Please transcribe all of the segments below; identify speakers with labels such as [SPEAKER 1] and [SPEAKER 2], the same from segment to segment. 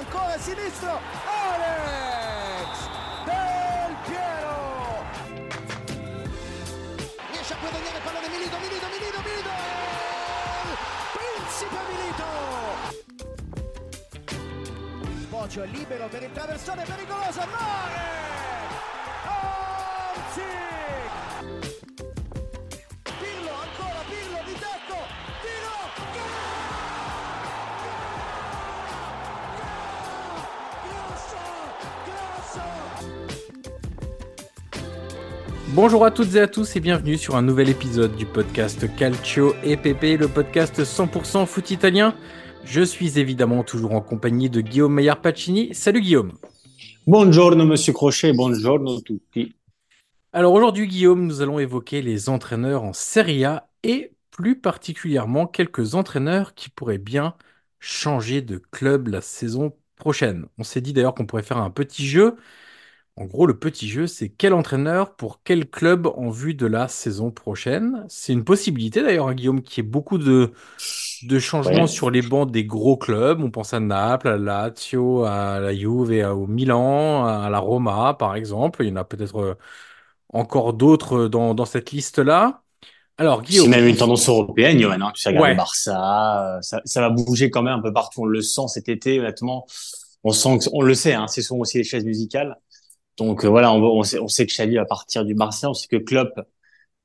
[SPEAKER 1] Ancora
[SPEAKER 2] sinistro! Alex! Del Piero! Riesce a guadagnare il pallone Milito, Milito, Milito, Milito! Principe Milito! Bocio è libero per il traversone pericoloso, Mare!
[SPEAKER 3] Bonjour à toutes et à tous et bienvenue sur un nouvel épisode du podcast Calcio EPP, le podcast 100% foot italien. Je suis évidemment toujours en compagnie de Guillaume Maillard Pacini. Salut Guillaume.
[SPEAKER 4] Buongiorno Monsieur Crochet, buongiorno tutti.
[SPEAKER 3] Alors aujourd'hui Guillaume, nous allons évoquer les entraîneurs en Serie A et plus particulièrement quelques entraîneurs qui pourraient bien changer de club la saison prochaine. On s'est dit d'ailleurs qu'on pourrait faire un petit jeu. En gros, le petit jeu, c'est quel entraîneur pour quel club en vue de la saison prochaine. C'est une possibilité d'ailleurs, hein, Guillaume, qui ait beaucoup de, de changements
[SPEAKER 4] Ouais.
[SPEAKER 3] sur les bancs des gros clubs. On pense à Naples, à la Lazio, à la Juve, et à- au Milan, à la Roma, par exemple. Il y en a peut-être euh, encore d'autres dans, dans cette liste-là. Alors,
[SPEAKER 4] C'est
[SPEAKER 3] Guillaume,
[SPEAKER 4] même une tendance européenne, Johan. Hein. Tu sais, regarde
[SPEAKER 3] Ouais.
[SPEAKER 4] le Barça, euh, ça, ça va bouger quand même un peu partout. On le sent cet été, honnêtement. On sent, que, on le sait, hein, c'est souvent aussi les chaises musicales. Donc euh, voilà, on, sait, que Xavi va partir du Barça, on sait que Klopp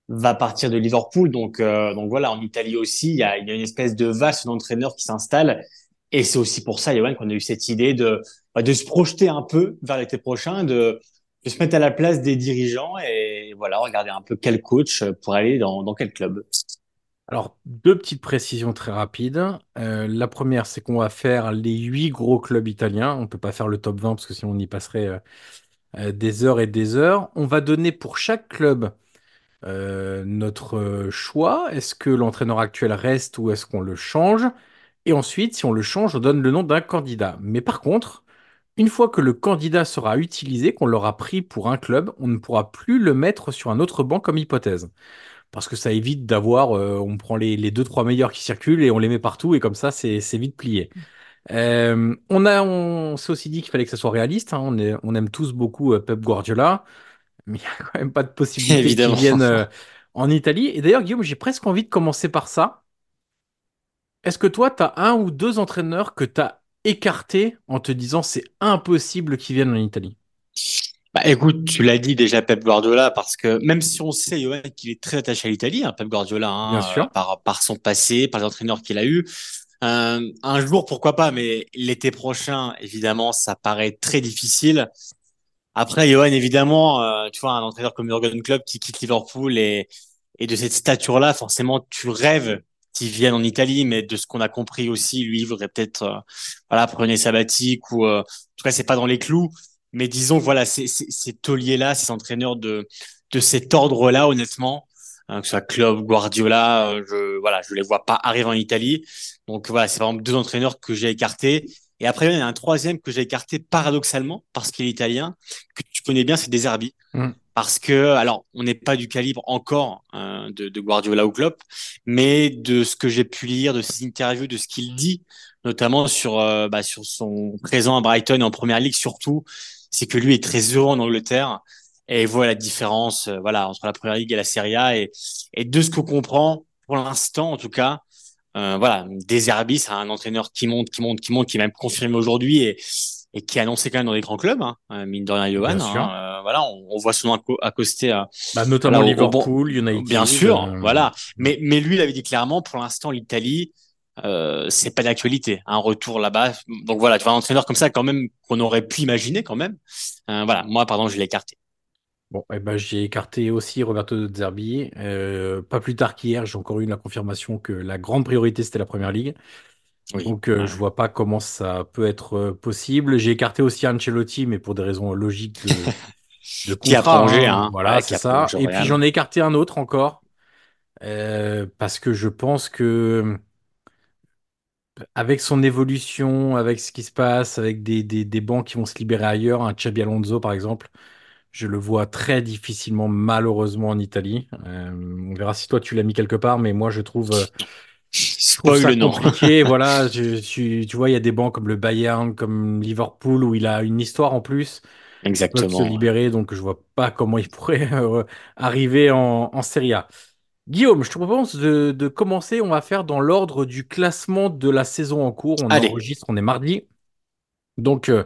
[SPEAKER 4] va partir de Liverpool. Donc euh, voilà, en Italie aussi, il y a, une espèce de vaste d'entraîneurs qui s'installe. Et c'est aussi pour ça, Johan, qu'on a eu cette idée de bah, de se projeter un peu vers l'été prochain, de se mettre à la place des dirigeants et voilà, regarder un peu quel coach pour aller dans, dans quel club.
[SPEAKER 3] Alors, deux petites précisions très rapides. Euh, la première, c'est qu'on va faire les huit gros clubs italiens. On ne peut pas faire le top 20 parce que sinon on y passerait euh, des heures et des heures. On va donner pour chaque club euh, notre euh, choix. Est-ce que l'entraîneur actuel reste ou est-ce qu'on le change? Et ensuite, si on le change, on donne le nom d'un candidat. Mais par contre, une fois que le candidat sera utilisé, qu'on l'aura pris pour un club, on ne pourra plus le mettre sur un autre banc comme hypothèse. Parce que ça évite d'avoir, on prend les, les deux, trois meilleurs qui circulent et on les met partout et comme ça, c'est vite plié. Euh, on a, on s'est aussi dit qu'il fallait que ça soit réaliste. hein. On, est- on aime tous beaucoup euh, Pep Guardiola, mais il n'y a quand même pas de possibilité qu'il vienne euh, en Italie. Et d'ailleurs, Guillaume, j'ai presque envie de commencer par ça. Est-ce que toi, tu as un ou deux entraîneurs que tu as écartés en te disant c'est impossible qu'ils viennent en Italie?
[SPEAKER 4] Bah, écoute, tu l'as dit déjà Pep Guardiola parce que même si on sait Johan qu'il est très attaché à l'Italie, hein, Pep Guardiola, hein,
[SPEAKER 3] Bien sûr.
[SPEAKER 4] euh, par par son passé, par les entraîneurs qu'il a eu, euh, un jour pourquoi pas, mais l'été prochain, évidemment, ça paraît très difficile. Après, Johan, évidemment, euh, tu vois, un entraîneur comme Jurgen Klopp qui quitte Liverpool et de cette stature-là, forcément, tu rêves qu'il vienne en Italie, mais de ce qu'on a compris aussi, lui, il voudrait peut-être, euh, voilà, prendre une sabbatique ou, en tout cas, c'est pas dans les clous. mais disons voilà, ces, ces, ces tauliers-là, ces entraîneurs de, de cet ordre-là, honnêtement, hein, que ce soit Klopp, Guardiola, euh, je, voilà, je les vois pas arriver en Italie. Donc voilà, c'est vraiment deux entraîneurs que j'ai écartés. Et après, il y a un troisième que j'ai écarté paradoxalement, parce qu'il est italien, que tu connais bien, c'est Deserbi.
[SPEAKER 3] Mm.
[SPEAKER 4] Parce que, alors, on n'est pas du calibre encore hein, de, de Guardiola ou Klopp, mais de ce que j'ai pu lire, de ses interviews, de ce qu'il dit, notamment sur, euh, bah, sur son présent à Brighton et en Première Ligue surtout, c'est que lui est très heureux en Angleterre et voit la différence euh, voilà, entre la Première Ligue et la Serie A. Et, et de ce qu'on comprend, pour l'instant en tout cas, euh, voilà, Deserbi, c'est un entraîneur qui monte, qui monte, qui monte, qui est même confirmé aujourd'hui et, et qui est annoncé quand même dans des grands clubs, hein, euh, mine de rien, Johan. Hein, euh, voilà, on, on voit son nom acco- accosté à,
[SPEAKER 3] Bah, notamment
[SPEAKER 4] Voilà,
[SPEAKER 3] Liverpool, United.
[SPEAKER 4] Bien sûr,
[SPEAKER 3] euh,
[SPEAKER 4] voilà. Mais, mais lui, il avait dit clairement, pour l'instant, l'Italie, euh, c'est pas d'actualité. Un retour là-bas. Donc voilà, tu vois, un entraîneur comme ça, quand même, qu'on aurait pu imaginer quand même. Euh, voilà, moi, pardon, je l'ai écarté.
[SPEAKER 3] Bon, eh ben, j'ai écarté aussi Roberto De Zerbi. Euh, pas plus tard qu'hier, j'ai encore eu la confirmation que la grande priorité, c'était la Première Ligue.
[SPEAKER 4] Oui.
[SPEAKER 3] Donc, euh,
[SPEAKER 4] Ouais.
[SPEAKER 3] je vois pas comment ça peut être euh, possible. J'ai écarté aussi Ancelotti, mais pour des raisons logiques de, de
[SPEAKER 4] Qui a
[SPEAKER 3] hein.
[SPEAKER 4] hein.
[SPEAKER 3] Voilà,
[SPEAKER 4] Ouais,
[SPEAKER 3] c'est ça. Et puis, j'en ai écarté un autre encore, euh, parce que je pense que avec son évolution, avec ce qui se passe, avec des, des, des bancs qui vont se libérer ailleurs, un Xabi Alonso, par exemple, je le vois très difficilement, malheureusement, en Italie. Euh, on verra si toi tu l'as mis quelque part, mais moi je trouve, euh, je trouve
[SPEAKER 4] Spoil
[SPEAKER 3] ça
[SPEAKER 4] le nom.
[SPEAKER 3] compliqué. Voilà, je, tu vois, il y a des bancs comme le Bayern, comme Liverpool, où il a une histoire en plus, se
[SPEAKER 4] Exactement. ouais.
[SPEAKER 3] libérer, donc je vois pas comment il pourrait euh, arriver en, en Serie A. Guillaume, je te propose de, de commencer. On va faire dans l'ordre du classement de la saison en cours. On
[SPEAKER 4] Allez,
[SPEAKER 3] enregistre, on est mardi. Donc, euh,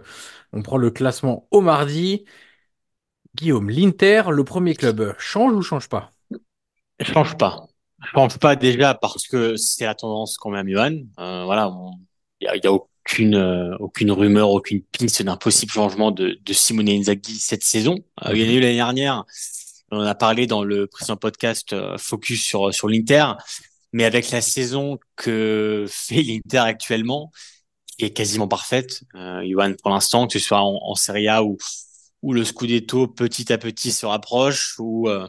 [SPEAKER 3] on prend le classement au mardi. Guillaume, l'Inter, le premier club, change ou change pas?
[SPEAKER 4] change pas. Change pas déjà parce que c'est la tendance quand même, Johan. Euh, voilà, il y a, aucune euh, aucune rumeur, aucune piste d'un possible changement de, Simone Inzaghi cette saison. Euh, il y en a eu l'année dernière. On a parlé dans le précédent podcast Focus sur sur l'Inter, mais avec la saison que fait l'Inter actuellement, qui est quasiment parfaite, Johan, pour l'instant, que ce soit en, en Serie A ou où le Scudetto petit à petit se rapproche, où euh,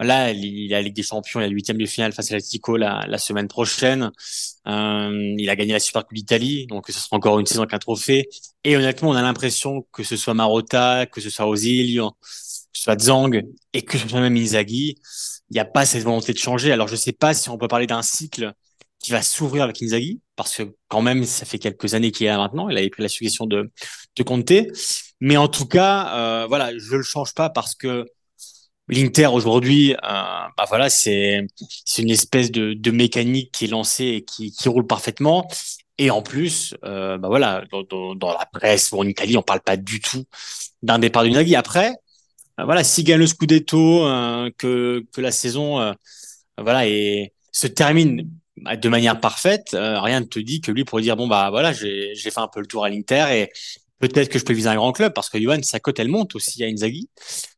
[SPEAKER 4] là il a la Ligue des Champions, il a huitième de finale face à l'Atlético la, la semaine prochaine. Euh, il a gagné la Super Coupe d'Italie, donc ce sera encore une saison avec un trophée. Et honnêtement, on a l'impression que ce soit Marotta, que ce soit Ozil, que ce soit Zhang et que ce soit même Inzaghi, il n'y a pas cette volonté de changer. Alors je sais pas si on peut parler d'un cycle qui va s'ouvrir avec Inzaghi, parce que quand même ça fait quelques années qu'il est là maintenant. Il avait pris la succession de de Conte. Mais en tout cas, euh, voilà, je le change pas parce que l'Inter aujourd'hui, euh, bah voilà, c'est c'est une espèce de, mécanique qui est lancée et qui, qui roule parfaitement. Et en plus, euh, bah voilà, dans, la presse ou en Italie, on parle pas du tout d'un départ du Nagui. Après, voilà, s'il gagne le Scudetto, que que la saison, voilà, et se termine de manière parfaite, euh, rien ne te dit que lui pourrait dire bon bah voilà, j'ai j'ai fait un peu le tour à l'Inter et peut-être que je peux viser un grand club parce que Johan, sa cote elle monte aussi à Inzaghi.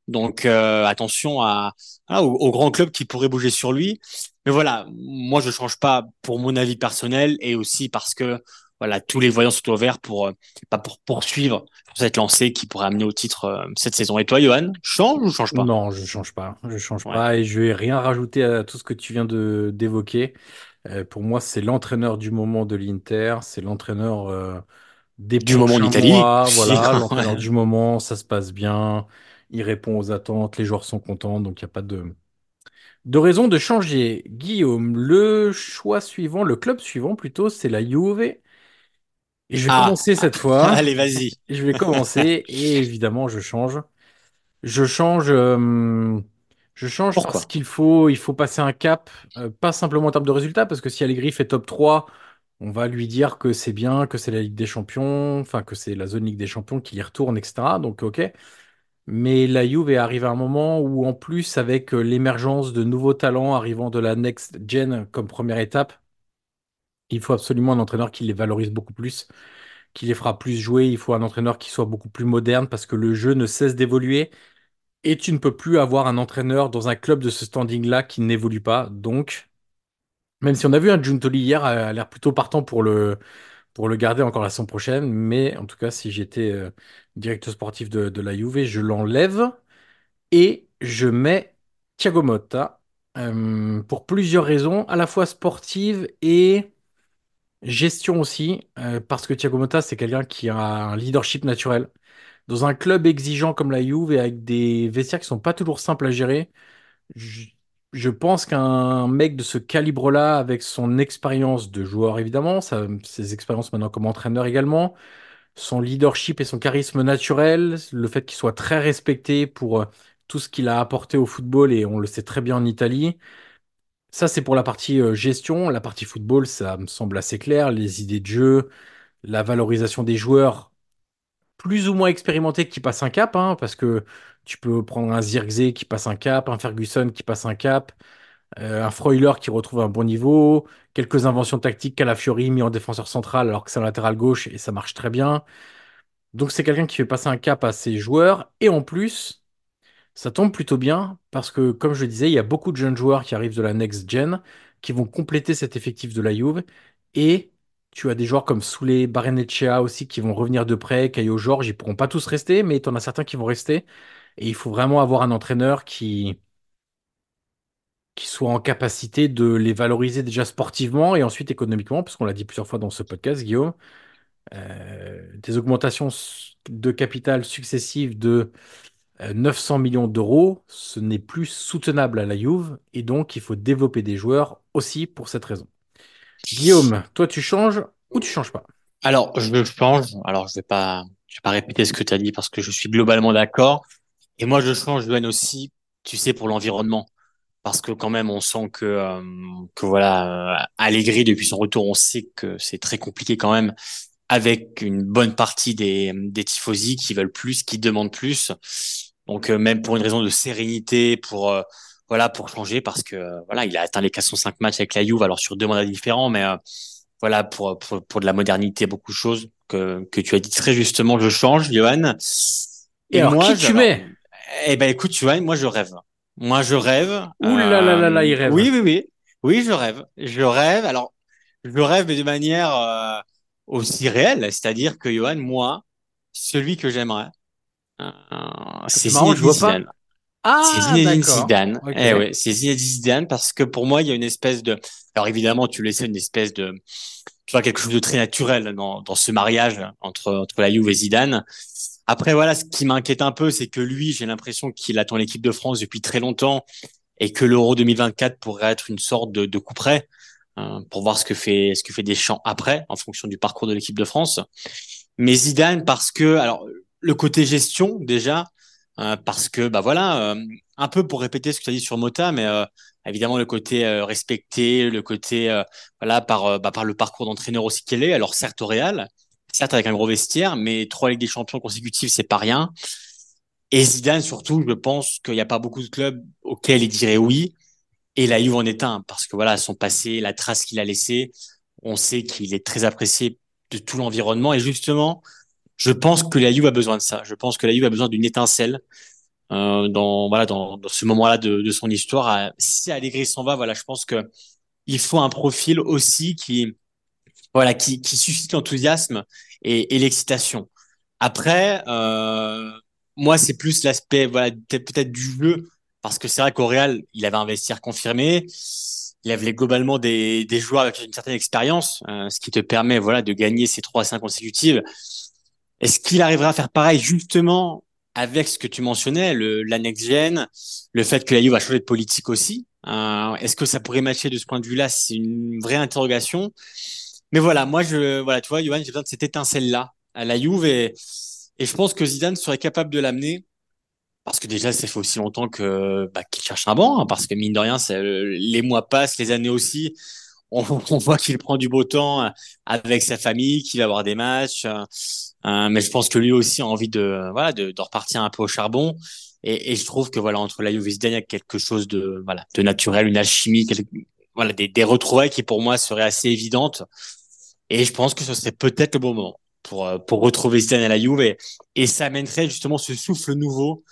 [SPEAKER 4] Donc euh, attention à, à au, au grand club qui pourrait bouger sur lui. Mais voilà, moi je change pas pour mon avis personnel et aussi parce que voilà tous les voyants sont ouverts pour euh, pas pour poursuivre cette lancée qui pourrait amener au titre euh, cette saison. Et toi, Johan, change ou change pas?
[SPEAKER 3] Non, je change pas. Je change
[SPEAKER 4] Ouais.
[SPEAKER 3] pas et je vais rien rajouter à tout ce que tu viens de d'évoquer. Euh, pour moi, c'est l'entraîneur du moment de l'Inter. C'est l'entraîneur euh, des
[SPEAKER 4] Du moment en
[SPEAKER 3] prochains
[SPEAKER 4] Italie.
[SPEAKER 3] mois. Voilà, l'entraîneur du moment. Ça se passe bien. Il répond aux attentes. Les joueurs sont contents. Donc, il n'y a pas de, de raison de changer. Guillaume, le choix suivant, le club suivant plutôt, c'est la Juve. Et je vais
[SPEAKER 4] Ah,
[SPEAKER 3] commencer cette fois.
[SPEAKER 4] allez, vas-y.
[SPEAKER 3] Je vais commencer et évidemment, je change. Je change, euh, je change parce qu'il faut, il faut passer un cap, euh, pas simplement en termes de résultats, parce que si Allegri fait top 3, on va lui dire que c'est bien, que c'est la Ligue des Champions, enfin que c'est la zone Ligue des Champions qui y retourne, etc. Donc ok. Mais la Juve est arrivée à un moment où, en plus, avec euh, l'émergence de nouveaux talents arrivant de la next gen comme première étape, il faut absolument un entraîneur qui les valorise beaucoup plus, qui les fera plus jouer. Il faut un entraîneur qui soit beaucoup plus moderne parce que le jeu ne cesse d'évoluer. Et tu ne peux plus avoir un entraîneur dans un club de ce standing-là qui n'évolue pas. Donc, même si on a vu un Giuntoli hier, a l'air plutôt partant pour le, pour le garder encore la saison prochaine. Mais en tout cas, si j'étais euh, directeur sportif de, la Juve, je l'enlève et je mets Thiago Motta euh, pour plusieurs raisons, à la fois sportives et gestion aussi, euh, parce que Thiago Motta, c'est quelqu'un qui a un leadership naturel. Dans un club exigeant comme la Juve et avec des vestiaires qui sont pas toujours simples à gérer, je, pense qu'un mec de ce calibre-là, avec son expérience de joueur évidemment, ses expériences maintenant comme entraîneur également, son leadership et son charisme naturel, le fait qu'il soit très respecté pour euh, tout ce qu'il a apporté au football, et on le sait très bien en Italie. Ça, c'est pour la partie euh, gestion. La partie football, ça me semble assez clair. Les idées de jeu, la valorisation des joueurs plus ou moins expérimentés qui passent un cap, hein, parce que tu peux prendre un Zirkzee qui passe un cap, un Ferguson qui passe un cap, euh, un Freuler qui retrouve un bon niveau, quelques inventions tactiques Calafiori mis en défenseur central alors que c'est un latéral gauche et ça marche très bien. Donc c'est quelqu'un qui fait passer un cap à ses joueurs et en plus, ça tombe plutôt bien parce que comme je le disais, il y a beaucoup de jeunes joueurs qui arrivent de la next gen qui vont compléter cet effectif de la Juve et tu as des joueurs comme Soulé, Barrenetxea aussi qui vont revenir de près, Caio Jorge, ils pourront pas tous rester, mais tu en as certains qui vont rester et il faut vraiment avoir un entraîneur qui qui soit en capacité de les valoriser déjà sportivement et ensuite économiquement, parce qu'on l'a dit plusieurs fois dans ce podcast, Guillaume, euh, des augmentations de capital successives de euh, 900 millions d'euros, ce n'est plus soutenable à la Juve, et donc il faut développer des joueurs aussi pour cette raison. Guillaume, toi tu changes ou tu changes pas?
[SPEAKER 4] Alors, je change. Alors, je vais pas, vais pas répéter ce que tu as dit parce que je suis globalement d'accord. Et moi, je change, Johan, aussi, tu sais, pour l'environnement. Parce que quand même, on sent que, euh, que voilà, euh, depuis son retour, on sait que c'est très compliqué quand même avec une bonne partie des, des tifosi qui veulent plus, qui demandent plus. Donc, euh, même pour une raison de sérénité, pour, euh, voilà, pour changer, parce que, euh, voilà, il a atteint les 405 matchs avec la Juve, alors sur deux mandats différents, mais, euh, voilà, pour, pour, pour de la modernité, beaucoup de choses que, que tu as dit très justement, je change, Johan.
[SPEAKER 3] Et
[SPEAKER 4] Et
[SPEAKER 3] alors,
[SPEAKER 4] moi,
[SPEAKER 3] qui
[SPEAKER 4] je-
[SPEAKER 3] tu mets?
[SPEAKER 4] eh ben, écoute, Johan, moi, je rêve. Moi, je rêve.
[SPEAKER 3] Ouh là là là là, il rêve.
[SPEAKER 4] Oui, oui, oui. Oui, je rêve. Je rêve. Alors, je rêve, mais de manière euh, aussi réelle. C'est-à-dire que, Johan, moi, celui que j'aimerais, euh, c'est
[SPEAKER 3] marrant, je vois
[SPEAKER 4] Zidane. C'est
[SPEAKER 3] Ah,
[SPEAKER 4] Zinedine
[SPEAKER 3] d'accord.
[SPEAKER 4] Zidane. Eh ouais, c'est Zinedine Zidane parce que pour moi, il y a une espèce de... Alors évidemment, tu le sais, une espèce de... Tu vois, quelque chose de très naturel dans, dans ce mariage entre, entre la Juve et Zidane. Après, voilà, ce qui m'inquiète un peu, c'est que lui, j'ai l'impression qu'il attend l'équipe de France depuis très longtemps et que l'Euro 2024 pourrait être une sorte de, de coup près euh, pour voir ce que fait ce que fait Deschamps après, en fonction du parcours de l'équipe de France. Mais Zidane, parce que, alors, le côté gestion déjà, parce que, bah voilà, euh, un peu pour répéter ce que tu as dit sur Mota, mais euh, évidemment le côté euh, respecté, le côté, voilà, par, bah, par le parcours d'entraîneur aussi qu'elle est. Alors certes au Real, certes avec un gros vestiaire, mais trois Ligues des Champions consécutives, c'est pas rien. Et Zidane, surtout, je pense qu'il n'y a pas beaucoup de clubs auxquels il dirait oui. Et la Juve en est un, parce que voilà, son passé, la trace qu'il a laissée, on sait qu'il est très apprécié de tout l'environnement. Et justement, je pense que la Juve a besoin de ça. Je pense que la Juve a besoin d'une étincelle euh, dans voilà dans, dans ce moment-là de, de son histoire. Euh, Si Allegri s'en va, voilà, je pense que il faut un profil aussi qui voilà qui, qui suscite l'enthousiasme et, et l'excitation. Après, euh, moi, c'est plus l'aspect voilà peut-être du jeu parce que c'est vrai qu'au Real, il avait un vestiaire confirmé. Il avait globalement des, des joueurs avec une certaine expérience, euh, ce qui te permet voilà de gagner ces trois cinq consécutives. Est-ce qu'il arrivera à faire pareil justement avec ce que tu mentionnais, le, la next-gen, le fait que la Juve va changer de politique aussi euh, Est-ce que ça pourrait matcher de ce point de vue-là? C'est une vraie interrogation. Mais voilà, moi, je, voilà, tu vois, Johan, j'ai besoin de cette étincelle-là à la Juve et, et je pense que Zidane serait capable de l'amener parce que déjà, ça fait aussi longtemps que bah, qu'il cherche un banc, hein, parce que mine de rien, ça, les mois passent, les années aussi. On, voit qu'il prend du beau temps euh, avec sa famille, qu'il va avoir des matchs. euh, euh, mais je pense que lui aussi a envie de voilà de, de repartir un peu au charbon. Et, et je trouve que voilà entre la Juve et Zidane, il y a quelque chose de voilà de naturel, une alchimie, quelque- voilà des, des retrouvailles qui pour moi seraient assez évidentes. Et je pense que ce serait peut-être le bon moment pour euh, pour retrouver Zidane à la Juve et, et ça amènerait justement ce souffle nouveau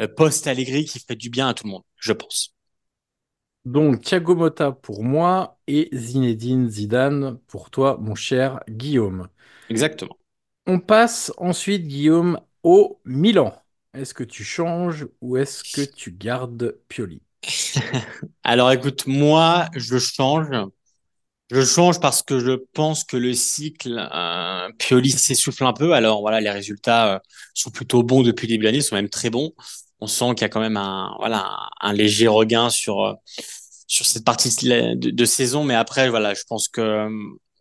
[SPEAKER 4] euh, post Allegri qui ferait du bien à tout le monde, je pense.
[SPEAKER 3] Donc, Thiago Motta pour moi et Zinedine Zidane pour toi, mon cher Guillaume.
[SPEAKER 4] Exactement.
[SPEAKER 3] On passe ensuite, Guillaume, au Milan. Est-ce que tu changes ou est-ce que tu gardes Pioli?
[SPEAKER 4] Alors écoute, moi, je change. Je change parce que je pense que le cycle euh, Pioli s'essouffle un peu. Alors voilà, les résultats euh, sont plutôt bons depuis le début sont même très bons. On sent qu'il y a quand même un léger regain sur euh, cette partie de, de, saison, mais après voilà, je pense que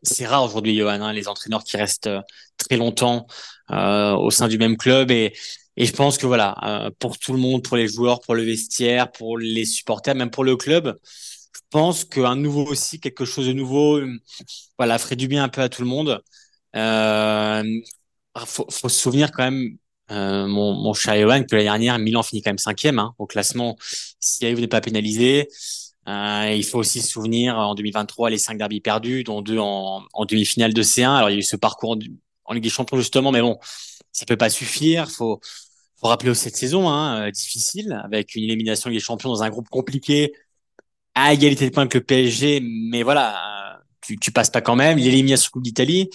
[SPEAKER 4] c'est rare aujourd'hui, Johan, hein, les entraîneurs qui restent euh, très longtemps au sein du même club et je pense que voilà, pour tout le monde, pour les joueurs, pour le vestiaire, pour les supporters, même pour le club, je pense qu'un nouveau aussi, quelque chose de nouveau, voilà, ferait du bien un peu à tout le monde. Euh, faut, se souvenir quand même, euh, mon, cher Johan, que l'année dernière, Milan finit quand même cinquième hein, au classement. Si vous n'est pas pénalisé, euh, il faut aussi se souvenir en 2023 les cinq derbies perdus, dont deux en, en demi-finale de C1. Alors il y a eu ce parcours en, Ligue des Champions justement, mais bon, ça peut pas suffire. Faut faut rappeler aussi cette saison hein, euh, difficile avec une élimination des champions dans un groupe compliqué à égalité de points que le PSG, mais voilà, euh, tu, tu passes pas quand même. L'élimination Coupe d'Italie,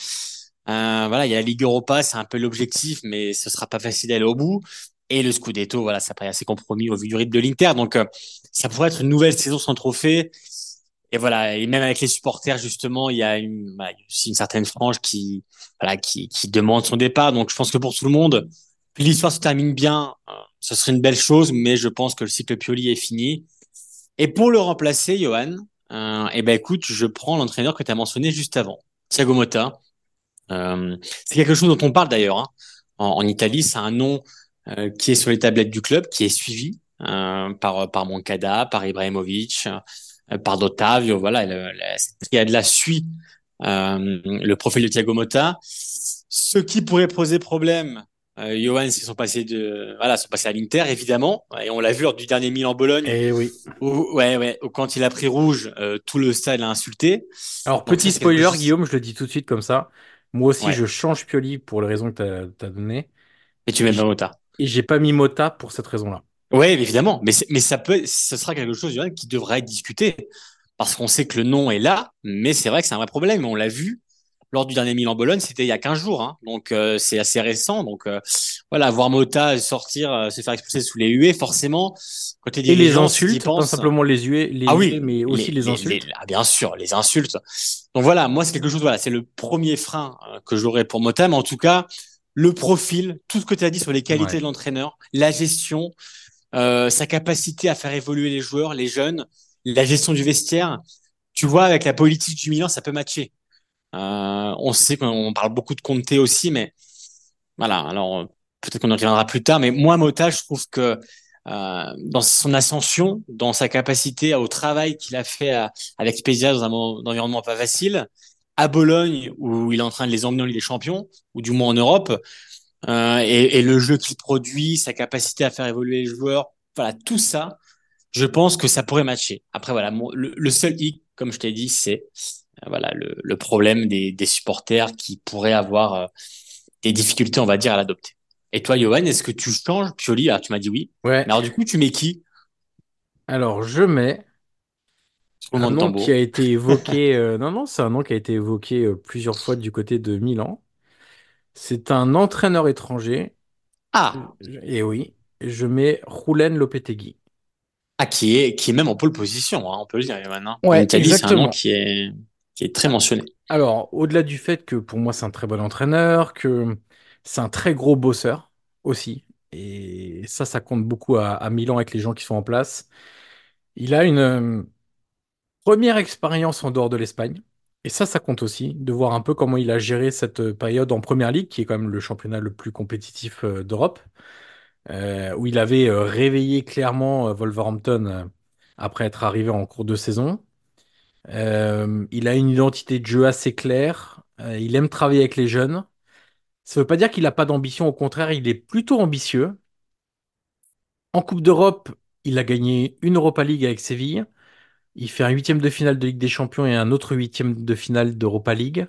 [SPEAKER 4] euh, voilà, il y a la Ligue Europa, c'est un peu l'objectif, mais ce sera pas facile d'aller au bout. Et le Scudetto, voilà, ça paraît assez compromis au vu du rythme de l'Inter, donc euh, ça pourrait être une nouvelle saison sans trophée. Et voilà, et même avec les supporters justement, il y a bah, aussi une certaine frange qui, voilà, qui, demande son départ. Donc je pense que pour tout le monde, l'histoire se termine bien, euh, ce serait une belle chose, mais je pense que le cycle Pioli est fini. Et pour le remplacer, Johan, euh, eh ben écoute, je prends l'entraîneur que tu as mentionné juste avant, Thiago Motta. C'est quelque chose dont on parle d'ailleurs. Hein. En, Italie, c'est un nom euh, qui est sur les tablettes du club, qui est suivi euh, par par Moncada, par Ibrahimovic, euh, par Dotavio. Voilà, le, le, cette triade-là suit le profil de Thiago Motta. Ce qui pourrait poser problème, euh, Johan, ils sont passés de, voilà, sont passés à l'Inter, évidemment. Et on l'a vu lors du dernier Milan Bologne.
[SPEAKER 3] Et eh oui.
[SPEAKER 4] Où, ouais, ouais, où quand il a pris rouge, euh, tout le stade l'a insulté.
[SPEAKER 3] Alors, Donc, petit spoiler, Guillaume, je le dis tout de suite comme ça. Moi aussi, ouais. je change Pioli pour les raisons que tu as, as données.
[SPEAKER 4] Et tu mets pas Mota.
[SPEAKER 3] Et j'ai pas mis Mota pour cette raison-là.
[SPEAKER 4] Oui, évidemment. Mais, mais ça peut, ce sera quelque chose, Johan, qui devrait être discuté. Parce qu'on sait que le nom est là, mais c'est vrai que c'est un vrai problème. On l'a vu lors du dernier Milan Bologne, c'était il y a 15 jours, hein. donc euh, c'est assez récent. Donc euh, voilà, voir Mota sortir, euh, se faire expulser sous les huées, forcément.
[SPEAKER 3] Côté et les insultes, pas simplement les huées, les
[SPEAKER 4] ah oui,
[SPEAKER 3] huées, mais aussi les, les insultes. Les,
[SPEAKER 4] ah bien sûr, les insultes. Donc voilà, moi c'est quelque chose, voilà, c'est le premier frein que j'aurais pour Mota, mais en tout cas, le profil, tout ce que tu as dit sur les qualités ouais. de l'entraîneur, la gestion, sa capacité à faire évoluer les joueurs, les jeunes, la gestion du vestiaire. Tu vois, avec la politique du Milan, ça peut matcher. Euh, on sait qu'on parle beaucoup de Conte aussi, mais voilà. Alors peut-être qu'on en reviendra plus tard, mais moi Mota, je trouve que euh, dans son ascension, dans sa capacité au travail qu'il a fait à, avec Spezia dans un, un, environnement pas facile, à Bologne où il est en train de les emmener en Ligue des Champions ou du moins en Europe, euh, et, et, le jeu qu'il produit, sa capacité à faire évoluer les joueurs, voilà tout ça, je pense que ça pourrait matcher. Après voilà, le, le seul hic, comme je t'ai dit, c'est voilà le, le problème des, des, supporters qui pourraient avoir euh, des difficultés, on va dire, à l'adopter. Et toi, Johan, est-ce que tu changes? Pioli Alors, tu m'as dit oui.
[SPEAKER 3] Ouais.
[SPEAKER 4] Mais alors, du coup, tu mets qui?
[SPEAKER 3] Alors, je mets un nom qui a été évoqué. euh, non, non, c'est un nom qui a été évoqué euh, plusieurs fois du côté de Milan. C'est un entraîneur étranger.
[SPEAKER 4] Ah
[SPEAKER 3] Et oui, je mets Roulen Lopetegui.
[SPEAKER 4] Ah, qui est, qui est même en pole position, hein, on peut le dire maintenant.
[SPEAKER 3] Ouais,
[SPEAKER 4] en Italie, c'est un nom qui est, qui est très mentionné.
[SPEAKER 3] Alors, au-delà du fait que pour moi c'est un très bon entraîneur, que c'est un très gros bosseur aussi, et ça, ça compte beaucoup à, à, Milan avec les gens qui sont en place. Il a une euh, première expérience en dehors de l'Espagne, et ça, ça compte aussi, de voir un peu comment il a géré cette période en Première Ligue, qui est quand même le championnat le plus compétitif euh, d'Europe, euh, où il avait euh, réveillé clairement euh, Wolverhampton après être arrivé en cours de saison. Euh, il a une identité de jeu assez claire. Euh, il aime travailler avec les jeunes. Ça ne veut pas dire qu'il n'a pas d'ambition. Au contraire, il est plutôt ambitieux. En Coupe d'Europe, il a gagné une Europa League avec Séville. Il fait un huitième de finale de Ligue des Champions et un autre huitième de finale d'Europa League.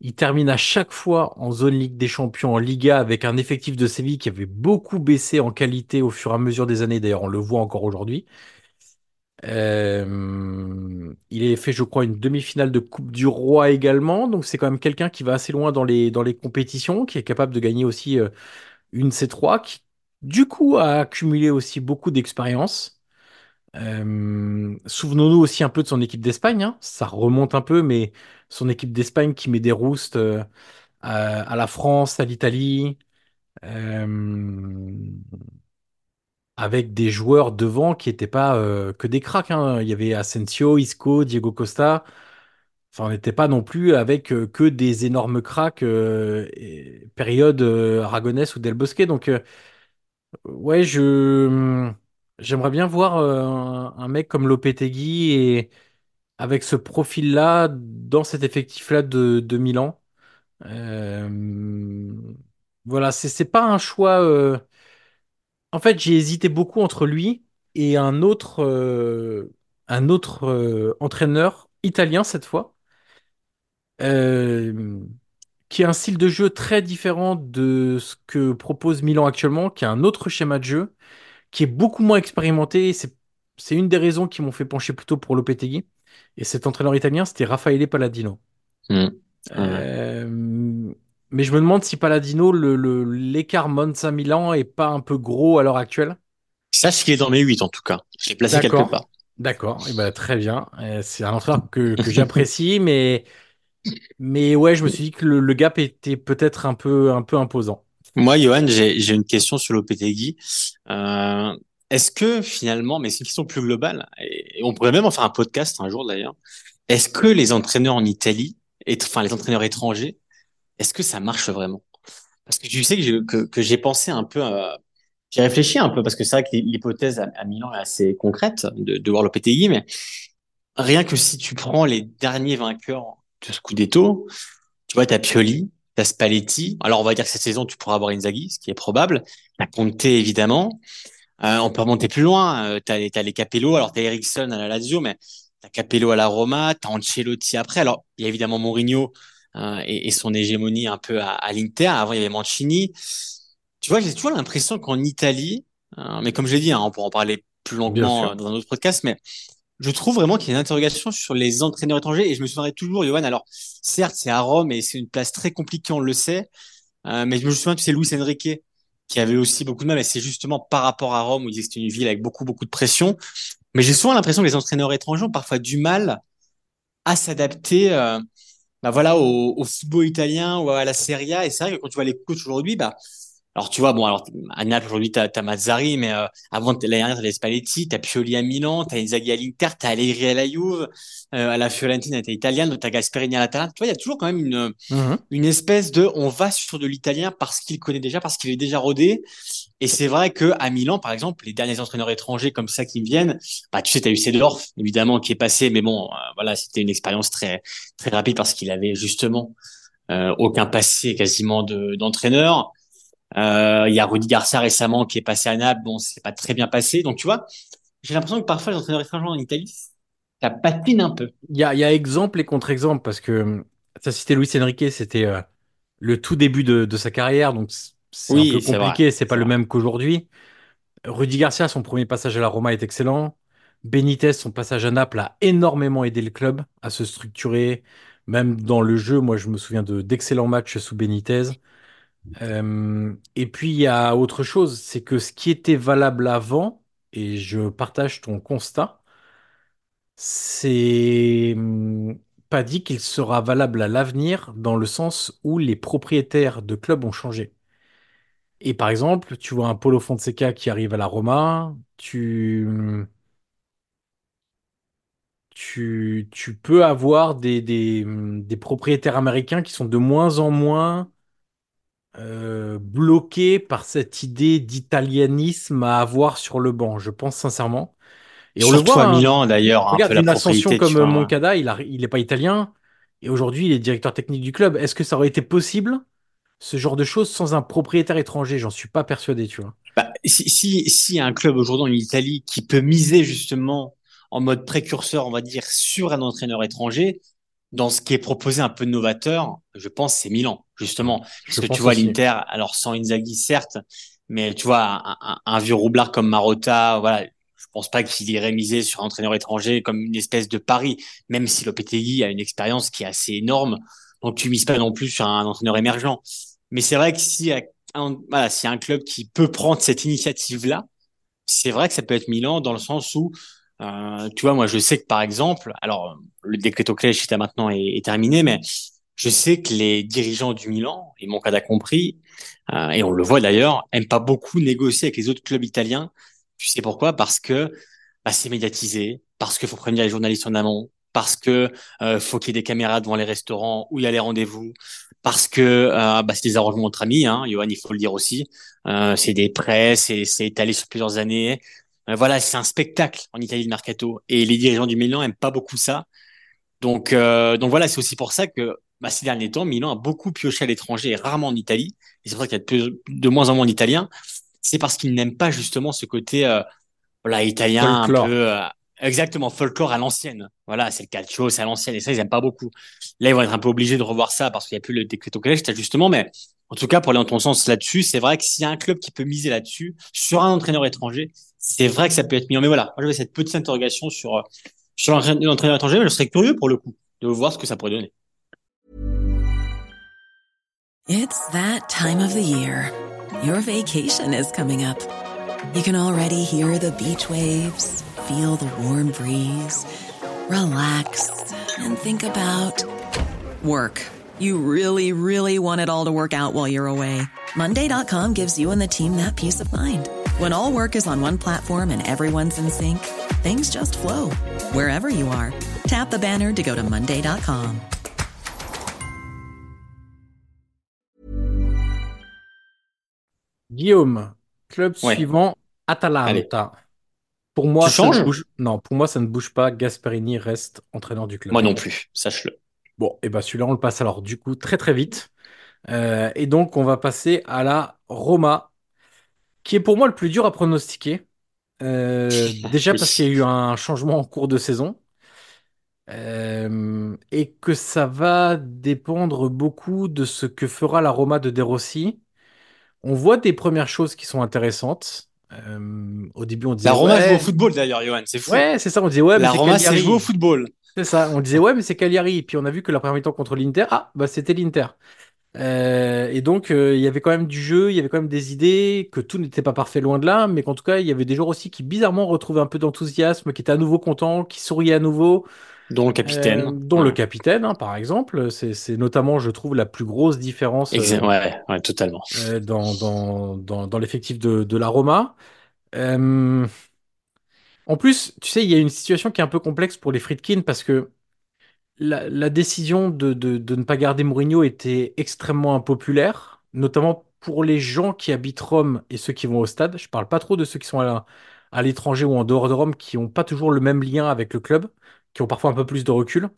[SPEAKER 3] Il termine à chaque fois en zone Ligue des Champions en Liga avec un effectif de Séville qui avait beaucoup baissé en qualité au fur et à mesure des années. D'ailleurs, on le voit encore aujourd'hui. Euh, il a fait, je crois, une demi-finale de Coupe du Roi également. Donc c'est quand même quelqu'un qui va assez loin dans les, dans les compétitions, qui est capable de gagner aussi euh, une C3, qui du coup a accumulé aussi beaucoup d'expérience. Euh, souvenons-nous aussi un peu de son équipe d'Espagne. hein. Ça remonte un peu, mais son équipe d'Espagne qui met des roustes euh, à, la France, à l'Italie. Euh, avec des joueurs devant qui n'étaient pas que des cracks. hein. Il y avait Asensio, Isco, Diego Costa. Enfin, on n'était pas non plus avec que des énormes cracks période Aragonès ou Del Bosque. Donc, ouais, je j'aimerais bien voir euh, un, mec comme Lopetegui et avec ce profil-là dans cet effectif-là de, Milan. Euh, voilà, c'est c'est pas un choix. euh, En fait, j'ai hésité beaucoup entre lui et un autre, un autre entraîneur italien cette fois, qui a un style de jeu très différent de ce que propose Milan actuellement, qui a un autre schéma de jeu, qui est beaucoup moins expérimenté. C'est, une des raisons qui m'ont fait pencher plutôt pour Lopetegui. Et cet entraîneur italien, c'était Raffaele Palladino.
[SPEAKER 4] Hmm.
[SPEAKER 3] Euh, mais je me demande si Palladino, le, le- l'écart Monza-Milan est pas un peu gros à l'heure actuelle.
[SPEAKER 4] Sache qu'il est dans mes 8 en tout cas. Je l'ai placé quelque part.
[SPEAKER 3] d'accord, et ben, très bien. Euh, c'est un entraîneur que, que j'apprécie, mais, mais ouais, je me suis dit que le, le gap était peut-être un peu, un peu imposant.
[SPEAKER 4] Moi, Johan, j'ai une question sur Lopetegui. Euh, est-ce que finalement, mais c'est une question plus globale, et on pourrait même en faire un podcast un jour d'ailleurs. Est-ce que les entraîneurs en Italie, enfin les entraîneurs étrangers, est-ce que ça marche vraiment? Parce que tu sais que j'ai que, que pensé un peu, euh, j'ai réfléchi un peu parce que c'est vrai que l'hypothèse à, Milan est assez concrète de, de voir Lopetegui, mais rien que si tu prends les derniers vainqueurs de Scudetto, tu vois, t'as Pioli, t'as Spalletti. Alors, on va dire que cette saison, tu pourras avoir Inzaghi, ce qui est probable. T'as Conte, évidemment. Euh, on peut remonter plus loin. Euh, t'as, les- t'as les Capello. Alors, t'as Eriksson à la Lazio, mais t'as Capello à la Roma. T'as Ancelotti après. Alors, il y a évidemment Mourinho euh, et, et son hégémonie un peu à, à l'Inter. Avant, il y avait Mancini. Tu vois, j'ai toujours l'impression qu'en Italie, euh, mais comme je l'ai dit, hein, on pourra en parler plus longuement dans un autre podcast, mais je trouve vraiment qu'il y a une interrogation sur les entraîneurs étrangers et je me souviendrai toujours, Johan. Alors, certes, c'est à Rome et c'est une place très compliquée, on le sait, euh, mais je me souviens que c'est Luis Enrique qui avait aussi beaucoup de mal et c'est justement par rapport à Rome où il disait que c'était une ville avec beaucoup, beaucoup de pression. Mais j'ai souvent l'impression que les entraîneurs étrangers ont parfois du mal à s'adapter, euh, bah voilà, au, au football italien ou à la Serie A. Et c'est vrai que quand tu vois les coachs aujourd'hui, bah, alors tu vois, bon, alors à Naples aujourd'hui t'as as Mazzari, mais euh, avant l'année dernière t'avais Spalletti, t'as Pioli à Milan, t'as Inzaghi à l'Inter, t'as Allegri à la Juve, euh, à la Fiorentina t'as Italiano, t'as Gasperini à l'Atalanta. Tu vois, il y a toujours quand même une
[SPEAKER 3] Mhm.
[SPEAKER 4] une espèce de, on va sur de l'italien parce qu'il connaît déjà, parce qu'il est déjà rodé. Et c'est vrai que à Milan, par exemple, les derniers entraîneurs étrangers comme ça qui me viennent, bah tu sais, t'as eu Seedorf évidemment qui est passé, mais bon, euh, voilà, c'était une expérience très très rapide parce qu'il avait justement euh, aucun passé quasiment de d'entraîneur. Il y a Rudy Garcia récemment qui est passé à Naples. Bon, c'est pas très bien passé. Donc, tu vois, j'ai l'impression que parfois les entraîneurs étrangers en Italie, ça patine un peu.
[SPEAKER 3] Il y a, il y a exemple et contre-exemple parce que ça citait Luis Enrique, c'était euh, le tout début de, de sa carrière, donc c'est un peu
[SPEAKER 4] Oui, c'est vrai.
[SPEAKER 3] compliqué, c'est pas le
[SPEAKER 4] vrai.
[SPEAKER 3] même qu'aujourd'hui. Rudy Garcia, son premier passage à la Roma est excellent. Benitez, son passage à Naples a énormément aidé le club à se structurer, même dans le jeu. Moi, je me souviens de d'excellents matchs sous Benitez. Euh, et puis, il y a autre chose, c'est que ce qui était valable avant, et je partage ton constat, c'est hum, pas dit qu'il sera valable à l'avenir dans le sens où les propriétaires de clubs ont changé. Et par exemple, tu vois un Paulo Fonseca qui arrive à la Roma, tu, hum, tu, tu peux avoir des, des, hum, des propriétaires américains qui sont de moins en moins euh, bloqués par cette idée d'italianisme à avoir sur le banc, je pense sincèrement. Et on le voit,
[SPEAKER 4] à
[SPEAKER 3] hein.
[SPEAKER 4] Milan, d'ailleurs, un peu
[SPEAKER 3] Regarde une ascension comme
[SPEAKER 4] vois.
[SPEAKER 3] Moncada, il a, il est pas italien et aujourd'hui il est directeur technique du club. Est-ce que ça aurait été possible, ce genre de choses, sans un propriétaire étranger? J'en suis pas persuadé, tu vois.
[SPEAKER 4] Bah, si, si, si un club aujourd'hui en Italie qui peut miser justement en mode précurseur, on va dire, sur un entraîneur étranger, dans ce qui est proposé un peu novateur, je pense c'est Milan, justement. Parce
[SPEAKER 3] Je
[SPEAKER 4] que tu vois l'Inter, alors sans Inzaghi, certes, mais tu vois, un, un- un vieux roublard comme Marotta, voilà, je pense pas qu'il irait miser sur un entraîneur étranger comme une espèce de pari, même si Lopetegui a une expérience qui est assez énorme. Donc tu mises pas non plus sur un entraîneur émergent. Mais c'est vrai que si un, voilà, s'il y a un club qui peut prendre cette initiative-là, c'est vrai que ça peut être Milan dans le sens où, euh, tu vois, moi je sais que par exemple, alors le décret au clé jusqu'à maintenant est, terminé, mais je sais que les dirigeants du Milan, et mon cas a compris, euh, et on le voit d'ailleurs, aiment pas beaucoup négocier avec les autres clubs italiens. Tu sais pourquoi? Parce que bah, c'est médiatisé, parce qu'il faut prévenir les journalistes en amont, parce que euh, faut qu'il y ait des caméras devant les restaurants où il y a les rendez-vous, parce que euh, bah, c'est des arrangements entre amis, hein, Johan, il faut le dire aussi. Euh, c'est des prêts, c'est étalé sur plusieurs années. Euh, voilà, c'est un spectacle en Italie de mercato, et les dirigeants du Milan aiment pas beaucoup ça. Donc, euh, donc voilà, c'est aussi pour ça que bah, ces derniers temps, Milan a beaucoup pioché à l'étranger et rarement en Italie. Et c'est pour ça qu'il y a de, de, moins en moins d'Italiens. C'est parce qu'ils n'aiment pas justement ce côté euh, voilà, italien folklore. un peu... Euh, exactement, folklore à l'ancienne. Voilà, c'est le calcio, c'est à l'ancienne. Et ça, ils n'aiment pas beaucoup. Là, ils vont être un peu obligés de revoir ça parce qu'il n'y a plus le décret au collège, justement. Mais en tout cas, pour aller dans ton sens là-dessus, c'est vrai que s'il y a un club qui peut miser là-dessus, sur un entraîneur étranger, c'est vrai que ça peut être Milan. Mais voilà, moi, j'avais cette petite interrogation sur, sur l'entraîneur étranger, mais je serais curieux pour le coup de voir ce que ça pourrait donner.
[SPEAKER 5] It's that time of the year. Your vacation is coming up. You can already hear the beach waves, feel the warm breeze, relax and think about work. You really, really want it all to work out while you're away. Monday.com gives you and the team that peace of mind. When all work is on one platform and everyone's in sync, things just flow wherever you are. Tap the banner to go to Monday.com.
[SPEAKER 3] Guillaume, club ouais. suivant, Atalanta. Allez. Pour moi,
[SPEAKER 4] tu changes
[SPEAKER 3] bouge... non, pour moi, ça ne bouge pas. Gasperini reste entraîneur du club.
[SPEAKER 4] Moi non plus, sache-le.
[SPEAKER 3] Bon, et ben celui-là, on le passe alors du coup très très vite. Euh, et donc, on va passer à la Roma, qui est pour moi le plus dur à pronostiquer. Euh, déjà parce qu'il y a eu un changement en cours de saison. Euh, et que ça va dépendre beaucoup de ce que fera la Roma de De Rossi. On voit des premières choses qui sont intéressantes. Euh, au début, on disait.
[SPEAKER 4] La Roma
[SPEAKER 3] ouais,
[SPEAKER 4] joue au football d'ailleurs, Johan, c'est fou.
[SPEAKER 3] Ouais, c'est ça, on disait ouais,
[SPEAKER 4] La
[SPEAKER 3] mais
[SPEAKER 4] Roma, au football.
[SPEAKER 3] C'est ça, on disait ouais, mais c'est Cagliari. Puis on a vu que la première mi-temps contre l'Inter, ah, bah c'était l'Inter. Euh, et donc, euh, il y avait quand même du jeu, il y avait quand même des idées, que tout n'était pas parfait loin de là, mais qu'en tout cas, il y avait des joueurs aussi qui bizarrement retrouvaient un peu d'enthousiasme, qui étaient à nouveau contents, qui souriaient à nouveau.
[SPEAKER 4] Dont le capitaine.
[SPEAKER 3] Euh, dont ouais. le capitaine, hein, par exemple. C'est notamment, je trouve, la plus grosse différence
[SPEAKER 4] Exa ouais, ouais, totalement.
[SPEAKER 3] euh, dans, dans, dans, dans l'effectif de, de la Roma. Euh, en plus, tu sais, il y a une situation qui est un peu complexe pour les Friedkin parce que la, décision de, ne pas garder Mourinho était extrêmement impopulaire, notamment pour les gens qui habitent Rome et ceux qui vont au stade. Je parle pas trop de ceux qui sont à, à l'étranger ou en dehors de Rome, qui n'ont pas toujours le même lien avec le club, qui ont parfois un peu plus de recul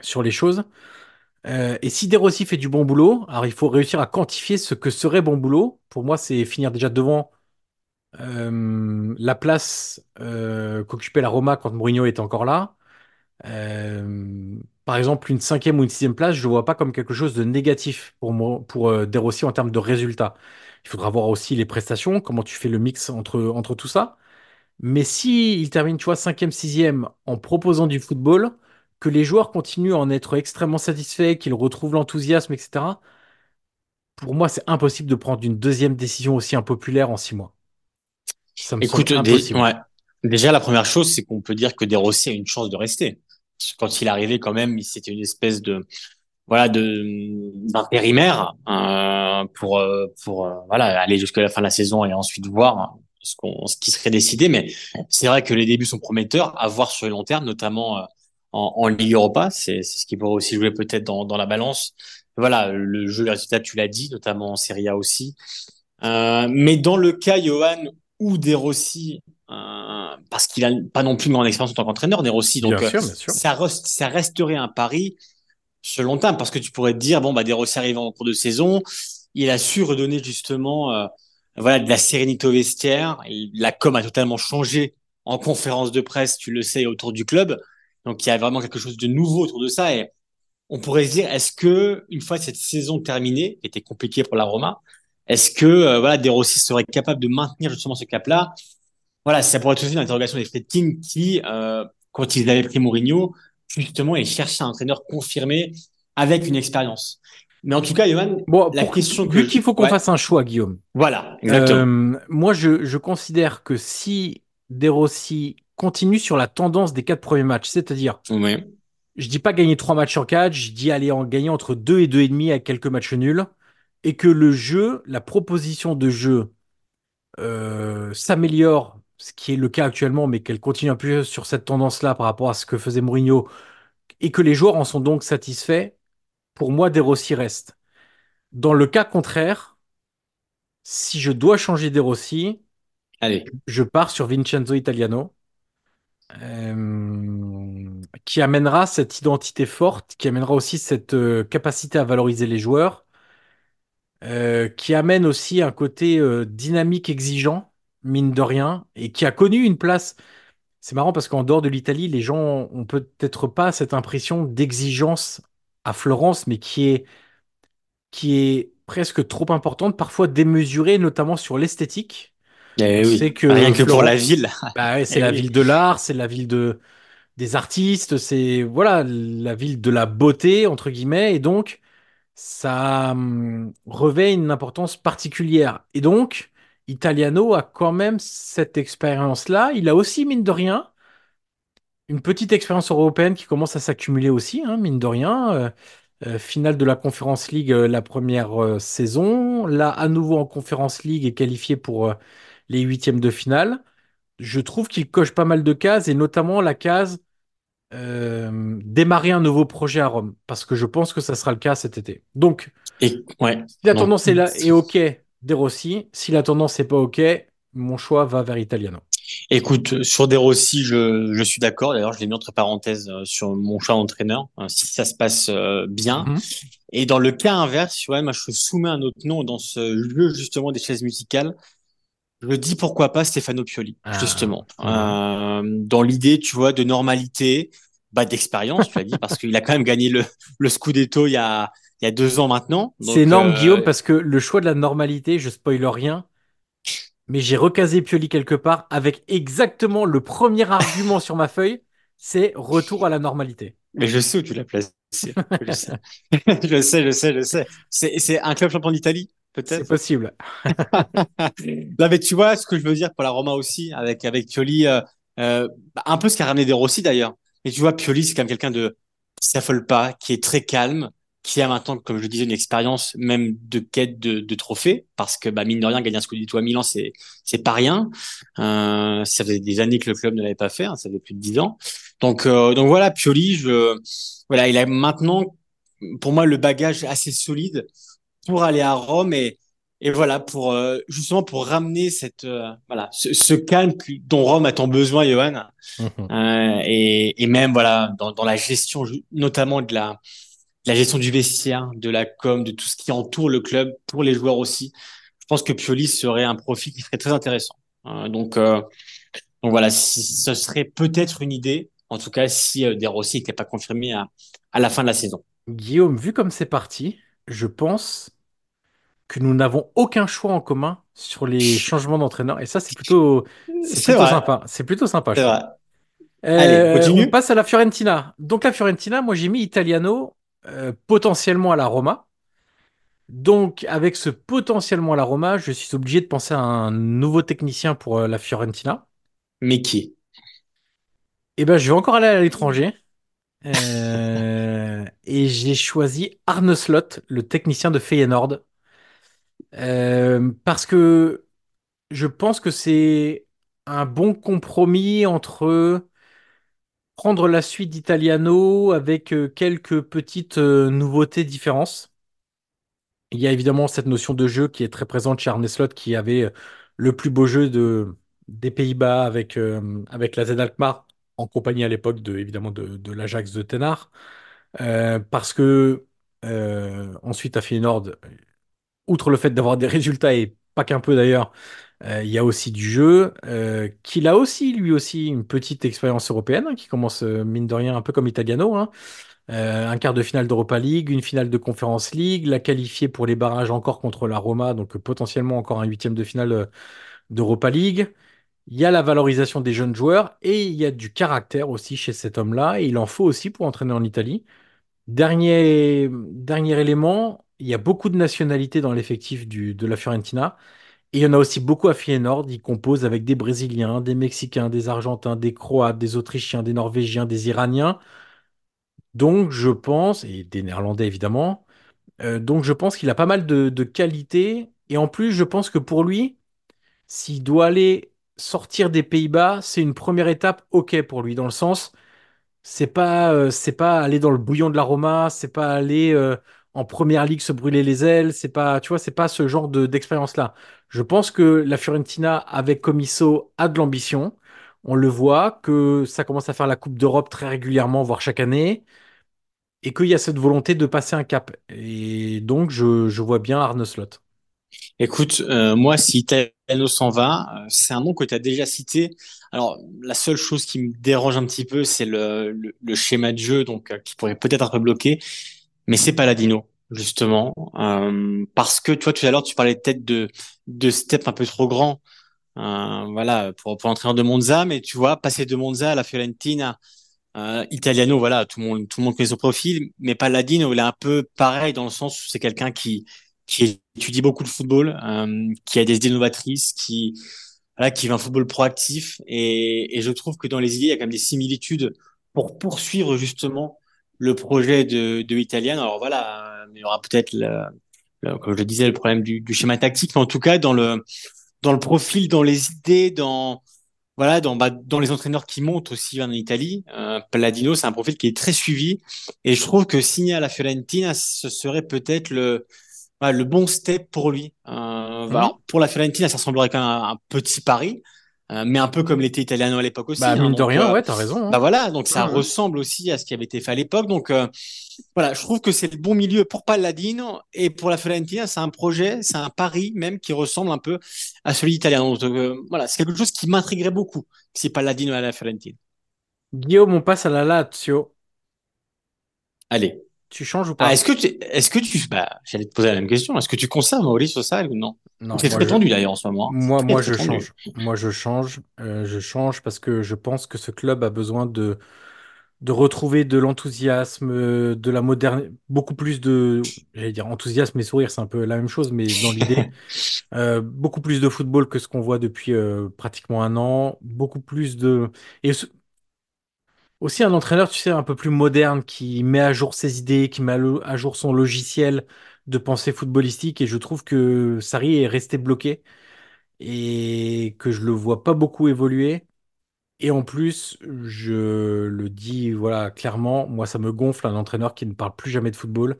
[SPEAKER 3] sur les choses. Euh, et si De Rossi fait du bon boulot, alors il faut réussir à quantifier ce que serait bon boulot. Pour moi, c'est finir déjà devant euh, la place euh, qu'occupait la Roma quand Mourinho était encore là. Euh, par exemple, une cinquième ou une sixième place, je ne vois pas comme quelque chose de négatif pour, moi, pour euh, De Rossi en termes de résultats. Il faudra voir aussi les prestations, comment tu fais le mix entre, entre tout ça. Mais si il termine, tu vois, cinquième, sixième en proposant du football, que les joueurs continuent à en être extrêmement satisfaits, qu'ils retrouvent l'enthousiasme, etc. Pour moi, c'est impossible de prendre une deuxième décision aussi impopulaire en six mois.
[SPEAKER 4] Ça me Écoute, des, ouais. déjà la première chose, c'est qu'on peut dire que De Rossi a une chance de rester. Quand il arrivé, quand même, c'était une espèce de voilà de d'intérimaire euh, pour pour euh, voilà aller jusqu'à la fin de la saison et ensuite voir ce, qu'on ce qui serait décidé. Mais c'est vrai que les débuts sont prometteurs à voir sur le long terme, notamment euh, en, en Ligue Europa. C'est ce qui pourrait aussi jouer peut-être dans, dans la balance. Voilà, le jeu, les résultats, tu l'as dit, notamment en Serie A aussi. Euh, mais dans le cas, Johan, ou De Rossi, parce qu'il a pas non plus une grande expérience en tant qu'entraîneur, Rossi, donc
[SPEAKER 3] bien sûr, bien sûr.
[SPEAKER 4] Ça, reste, ça resterait un pari sur long terme, parce que tu pourrais te dire, bon, bah, De Rossi arrive en cours de saison, il a su redonner justement euh, voilà, de la sérénité au vestiaire, et la com a totalement changé en conférence de presse, tu le sais, autour du club. Donc il y a vraiment quelque chose de nouveau autour de ça et on pourrait se dire est-ce que une fois cette saison terminée, qui était compliquée pour la Roma, est-ce que euh, voilà De Rossi serait capable de maintenir justement ce cap-là Voilà, ça pourrait être aussi une interrogation des Fredkin qui, euh, quand ils avaient pris Mourinho, justement, ils cherchaient un entraîneur confirmé avec une expérience. Mais en tout cas, Johan,
[SPEAKER 3] Bon,
[SPEAKER 4] la question
[SPEAKER 3] vu
[SPEAKER 4] que...
[SPEAKER 3] qu'il faut qu'on
[SPEAKER 4] Ouais,
[SPEAKER 3] fasse un choix, Guillaume.
[SPEAKER 4] voilà, exactement.
[SPEAKER 3] Euh, moi, je, je considère que si De Rossi continue sur la tendance des quatre premiers matchs, c'est-à-dire,
[SPEAKER 4] Oui.
[SPEAKER 3] je dis pas gagner trois matchs sur quatre, je dis aller en gagner entre deux et deux et demi avec quelques matchs nuls, et que le jeu, la proposition de jeu euh, s'améliore, ce qui est le cas actuellement, mais qu'elle continue un peu sur cette tendance-là par rapport à ce que faisait Mourinho, et que les joueurs en sont donc satisfaits, pour moi, De Rossi reste. Dans le cas contraire, si je dois changer De Rossi,
[SPEAKER 4] Allez.
[SPEAKER 3] je pars sur Vincenzo Italiano, euh, qui amènera cette identité forte, qui amènera aussi cette euh, capacité à valoriser les joueurs, euh, qui amène aussi un côté dynamique exigeant, mine de rien, et qui a connu une place. C'est marrant parce qu'en dehors de l'Italie, les gens ont peut-être pas cette impression d'exigence à Florence, mais qui est, qui est presque trop importante, parfois démesurée, notamment sur l'esthétique.
[SPEAKER 4] Eh oui.
[SPEAKER 3] que
[SPEAKER 4] Rien que pour la ville.
[SPEAKER 3] bah ouais, c'est
[SPEAKER 4] Eh
[SPEAKER 3] la
[SPEAKER 4] oui.
[SPEAKER 3] ville de l'art, c'est la ville de, des artistes, c'est voilà la ville de la beauté entre guillemets, et donc ça hum, revêt une importance particulière. Et donc Italiano a quand même cette expérience-là. Il a aussi mine de rien une petite expérience européenne qui commence à s'accumuler aussi, hein, mine de rien. Euh, euh, finale de la Conference League euh, la première saison, là à nouveau en Conference League et qualifié pour les huitièmes de finale. Je trouve qu'il coche pas mal de cases et notamment la case démarrer un nouveau projet à Rome, parce que je pense que ça sera le cas cet été. Donc,
[SPEAKER 4] Et ouais.
[SPEAKER 3] si la tendance est là est OK, De Rossi. Si la tendance n'est pas OK, mon choix va vers Italiano.
[SPEAKER 4] écoute, sur des Rossi, je, je suis d'accord. D'ailleurs, je l'ai mis entre parenthèses euh, sur mon choix d'entraîneur, hein, si ça se passe euh, bien.
[SPEAKER 3] Mhm.
[SPEAKER 4] Et dans le cas inverse, ouais, moi, je soumets un autre nom dans ce jeu, justement, des chaises musicales. Je dis pourquoi pas Stefano Pioli,
[SPEAKER 3] Ah,
[SPEAKER 4] justement. Euh, dans l'idée, tu vois, de normalité, bah, d'expérience, tu as dit, parce qu'il a quand même gagné le, le Scudetto il y a, il y a deux ans maintenant.
[SPEAKER 3] C'est énorme, Guillaume,
[SPEAKER 4] euh,
[SPEAKER 3] parce que le choix de la normalité, je spoil rien, mais j'ai recasé Pioli quelque part avec exactement le premier argument sur ma feuille, c'est retour à la normalité.
[SPEAKER 4] mais je sais où tu l'as placé. Je sais. je sais, je sais, je sais. C'est, c'est un club champion d'Italie,
[SPEAKER 3] C'est
[SPEAKER 4] peut-être.
[SPEAKER 3] possible.
[SPEAKER 4] Non, mais tu vois ce que je veux dire pour la Roma aussi, avec, avec Pioli, euh, euh, un peu ce qu'a ramené De Rossi d'ailleurs. Mais tu vois, Pioli, c'est quand même quelqu'un de, qui s'affole pas, qui est très calme, qui a maintenant, comme je le disais, une expérience même de quête de, de trophée, parce que, bah, mine de rien, gagner un Scudetto à Milan, c'est, c'est pas rien. Euh, ça faisait des années que le club ne l'avait pas fait, hein, ça fait plus de dix ans. Donc, euh, donc voilà, Pioli, je, voilà, il a maintenant, pour moi, le bagage assez solide pour aller à Rome et, et voilà, pour euh, justement pour ramener cette voilà ce, ce calme dont Rome a tant besoin, Johan,
[SPEAKER 3] Mhm.
[SPEAKER 4] et, et même voilà dans, dans la gestion, notamment de la, la gestion du vestiaire, de la com, de tout ce qui entoure le club pour les joueurs aussi. Je pense que Pioli serait un profil qui serait très intéressant. Euh, donc euh, donc voilà, si, ce serait peut-être une idée, en tout cas si euh, De Rossi n'était pas confirmé à à la fin de la saison.
[SPEAKER 3] Guillaume, vu comme c'est parti, je pense que nous n'avons aucun choix en commun sur les changements d'entraîneur. Et ça, c'est plutôt, c'est plutôt sympa. C'est plutôt sympa, je
[SPEAKER 4] vrai. Allez,
[SPEAKER 3] Euh, on
[SPEAKER 4] continue.
[SPEAKER 3] passe à la Fiorentina. Donc la Fiorentina, moi j'ai mis Italiano euh, potentiellement à la Roma. Donc avec ce potentiellement à la Roma, je suis obligé de penser à un nouveau technicien pour euh, la Fiorentina.
[SPEAKER 4] Mais qui?
[SPEAKER 3] Et ben je vais encore aller à l'étranger. Euh, et j'ai choisi Arne Slot, le technicien de Feyenoord. Parce que je pense que c'est un bon compromis entre prendre la suite d'Italiano avec euh, quelques petites euh, nouveautés, différences. Il y a évidemment cette notion de jeu qui est très présente chez Arne Slot, qui avait euh, le plus beau jeu de, des Pays-Bas avec, avec la Z Alkmaar, en compagnie à l'époque de, évidemment de, de l'Ajax de. Euh, parce que ensuite à Feyenoord, outre le fait d'avoir des résultats et pas qu'un peu d'ailleurs, il y a aussi du jeu, euh, qu'il a aussi lui aussi une petite expérience européenne hein, qui commence euh, mine de rien un peu comme Italiano, hein. Euh, un quart de finale d'Europa League, une finale de Conference League, la qualifier pour les barrages encore contre la Roma, donc euh, potentiellement encore un huitième de finale euh, d'Europa League. Il y a la valorisation des jeunes joueurs et il y a du caractère aussi chez cet homme-là. Et il en faut aussi pour entraîner en Italie. Dernier, dernier élément, il y a beaucoup de nationalités dans l'effectif de la Fiorentina. Et il y en a aussi beaucoup à Feyenoord. Ils composent avec des Brésiliens, des Mexicains, des Argentins, des Croates, des Autrichiens, des Norvégiens, des Iraniens. Donc je pense, et des Néerlandais évidemment, euh, donc je pense qu'il a pas mal de, qualités. Et en plus, je pense que pour lui, s'il doit aller sortir des Pays-Bas, c'est une première étape OK pour lui, dans le sens, c'est pas, euh, pas aller dans le bouillon de la Roma, c'est pas aller euh, en première ligue se brûler les ailes, c'est pas, tu vois, c'est pas ce genre de d'expérience-là. Je pense que la Fiorentina, avec Comiso, a de l'ambition. On le voit, que ça commence à faire la Coupe d'Europe très régulièrement, voire chaque année, et qu'il y a cette volonté de passer un cap. Et donc, je, vois bien Arne Slot.
[SPEAKER 4] Écoute, euh, moi, si Italiano s'en va, euh, c'est un nom que tu as déjà cité. Alors, la seule chose qui me dérange un petit peu, c'est le schéma de jeu, donc euh, qui pourrait peut-être un peu bloquer, mais c'est Paladino, justement, Euh, parce que toi, tout à l'heure, tu parlais peut-être de de step un peu trop grand, euh, voilà, pour pour l'entraîneur de Monza, mais tu vois, passer de Monza à la Fiorentina, euh, Italiano, voilà, tout le monde tout le monde connaît son profil, mais Paladino, il est un peu pareil dans le sens où c'est quelqu'un qui qui étudie beaucoup le football, euh, qui a des idées novatrices, qui voilà, qui veut un football proactif. Et, et je trouve que dans les idées, il y a quand même des similitudes pour poursuivre justement le projet de, de Italian. Alors voilà, il y aura peut-être, comme je le disais, le problème du, du schéma tactique, mais en tout cas dans le dans le profil, dans les idées, dans voilà, dans bah, dans les entraîneurs qui montent aussi en Italie. Euh, Palladino, c'est un profil qui est très suivi, et je trouve que signer à la Fiorentina, ce serait peut-être le Ouais, le bon step pour lui. Euh,
[SPEAKER 3] Mhm.
[SPEAKER 4] alors, pour la Fiorentina, ça ressemblerait quand même à un petit pari, euh, mais un peu comme l'était Italiano à l'époque aussi.
[SPEAKER 3] Bah,
[SPEAKER 4] hein.
[SPEAKER 3] mine de
[SPEAKER 4] donc,
[SPEAKER 3] rien,
[SPEAKER 4] euh,
[SPEAKER 3] ouais, t'as raison.
[SPEAKER 4] bah
[SPEAKER 3] hein.
[SPEAKER 4] voilà, donc ça
[SPEAKER 3] Ouais,
[SPEAKER 4] ressemble aussi à ce qui avait été fait à l'époque. Donc euh, voilà, je trouve que c'est le bon milieu pour Palladino et pour la Fiorentina, c'est un projet, c'est un pari même qui ressemble un peu à celui italien. Donc euh, voilà, c'est quelque chose qui m'intriguerait beaucoup si Palladino à la Fiorentina.
[SPEAKER 3] Guillaume, on passe à la Lazio.
[SPEAKER 4] Allez.
[SPEAKER 3] Tu changes ou
[SPEAKER 4] Ah,
[SPEAKER 3] pas?
[SPEAKER 4] est-ce que tu, est-ce que tu, bah, j'allais te poser la même question. Est-ce que tu conserves Mauricio Sarri ou non?
[SPEAKER 3] Non,
[SPEAKER 4] C'est très
[SPEAKER 3] je,
[SPEAKER 4] tendu d'ailleurs en ce moment. hein.
[SPEAKER 3] Moi,
[SPEAKER 4] très
[SPEAKER 3] moi
[SPEAKER 4] très
[SPEAKER 3] je
[SPEAKER 4] tendu.
[SPEAKER 3] change. Moi je change. Euh, je change parce que je pense que ce club a besoin de, de retrouver de l'enthousiasme, de la moderne, beaucoup plus de, j'allais dire enthousiasme et sourire, c'est un peu la même chose, mais dans l'idée, euh, beaucoup plus de football que ce qu'on voit depuis euh, pratiquement un an, beaucoup plus de, et aussi un entraîneur, tu sais, un peu plus moderne qui met à jour ses idées, qui met à jour son logiciel de pensée footballistique, et je trouve que Sarri est resté bloqué. et que je le vois pas beaucoup évoluer. Et en plus, je le dis voilà clairement, moi ça me gonfle un entraîneur qui ne parle plus jamais de football,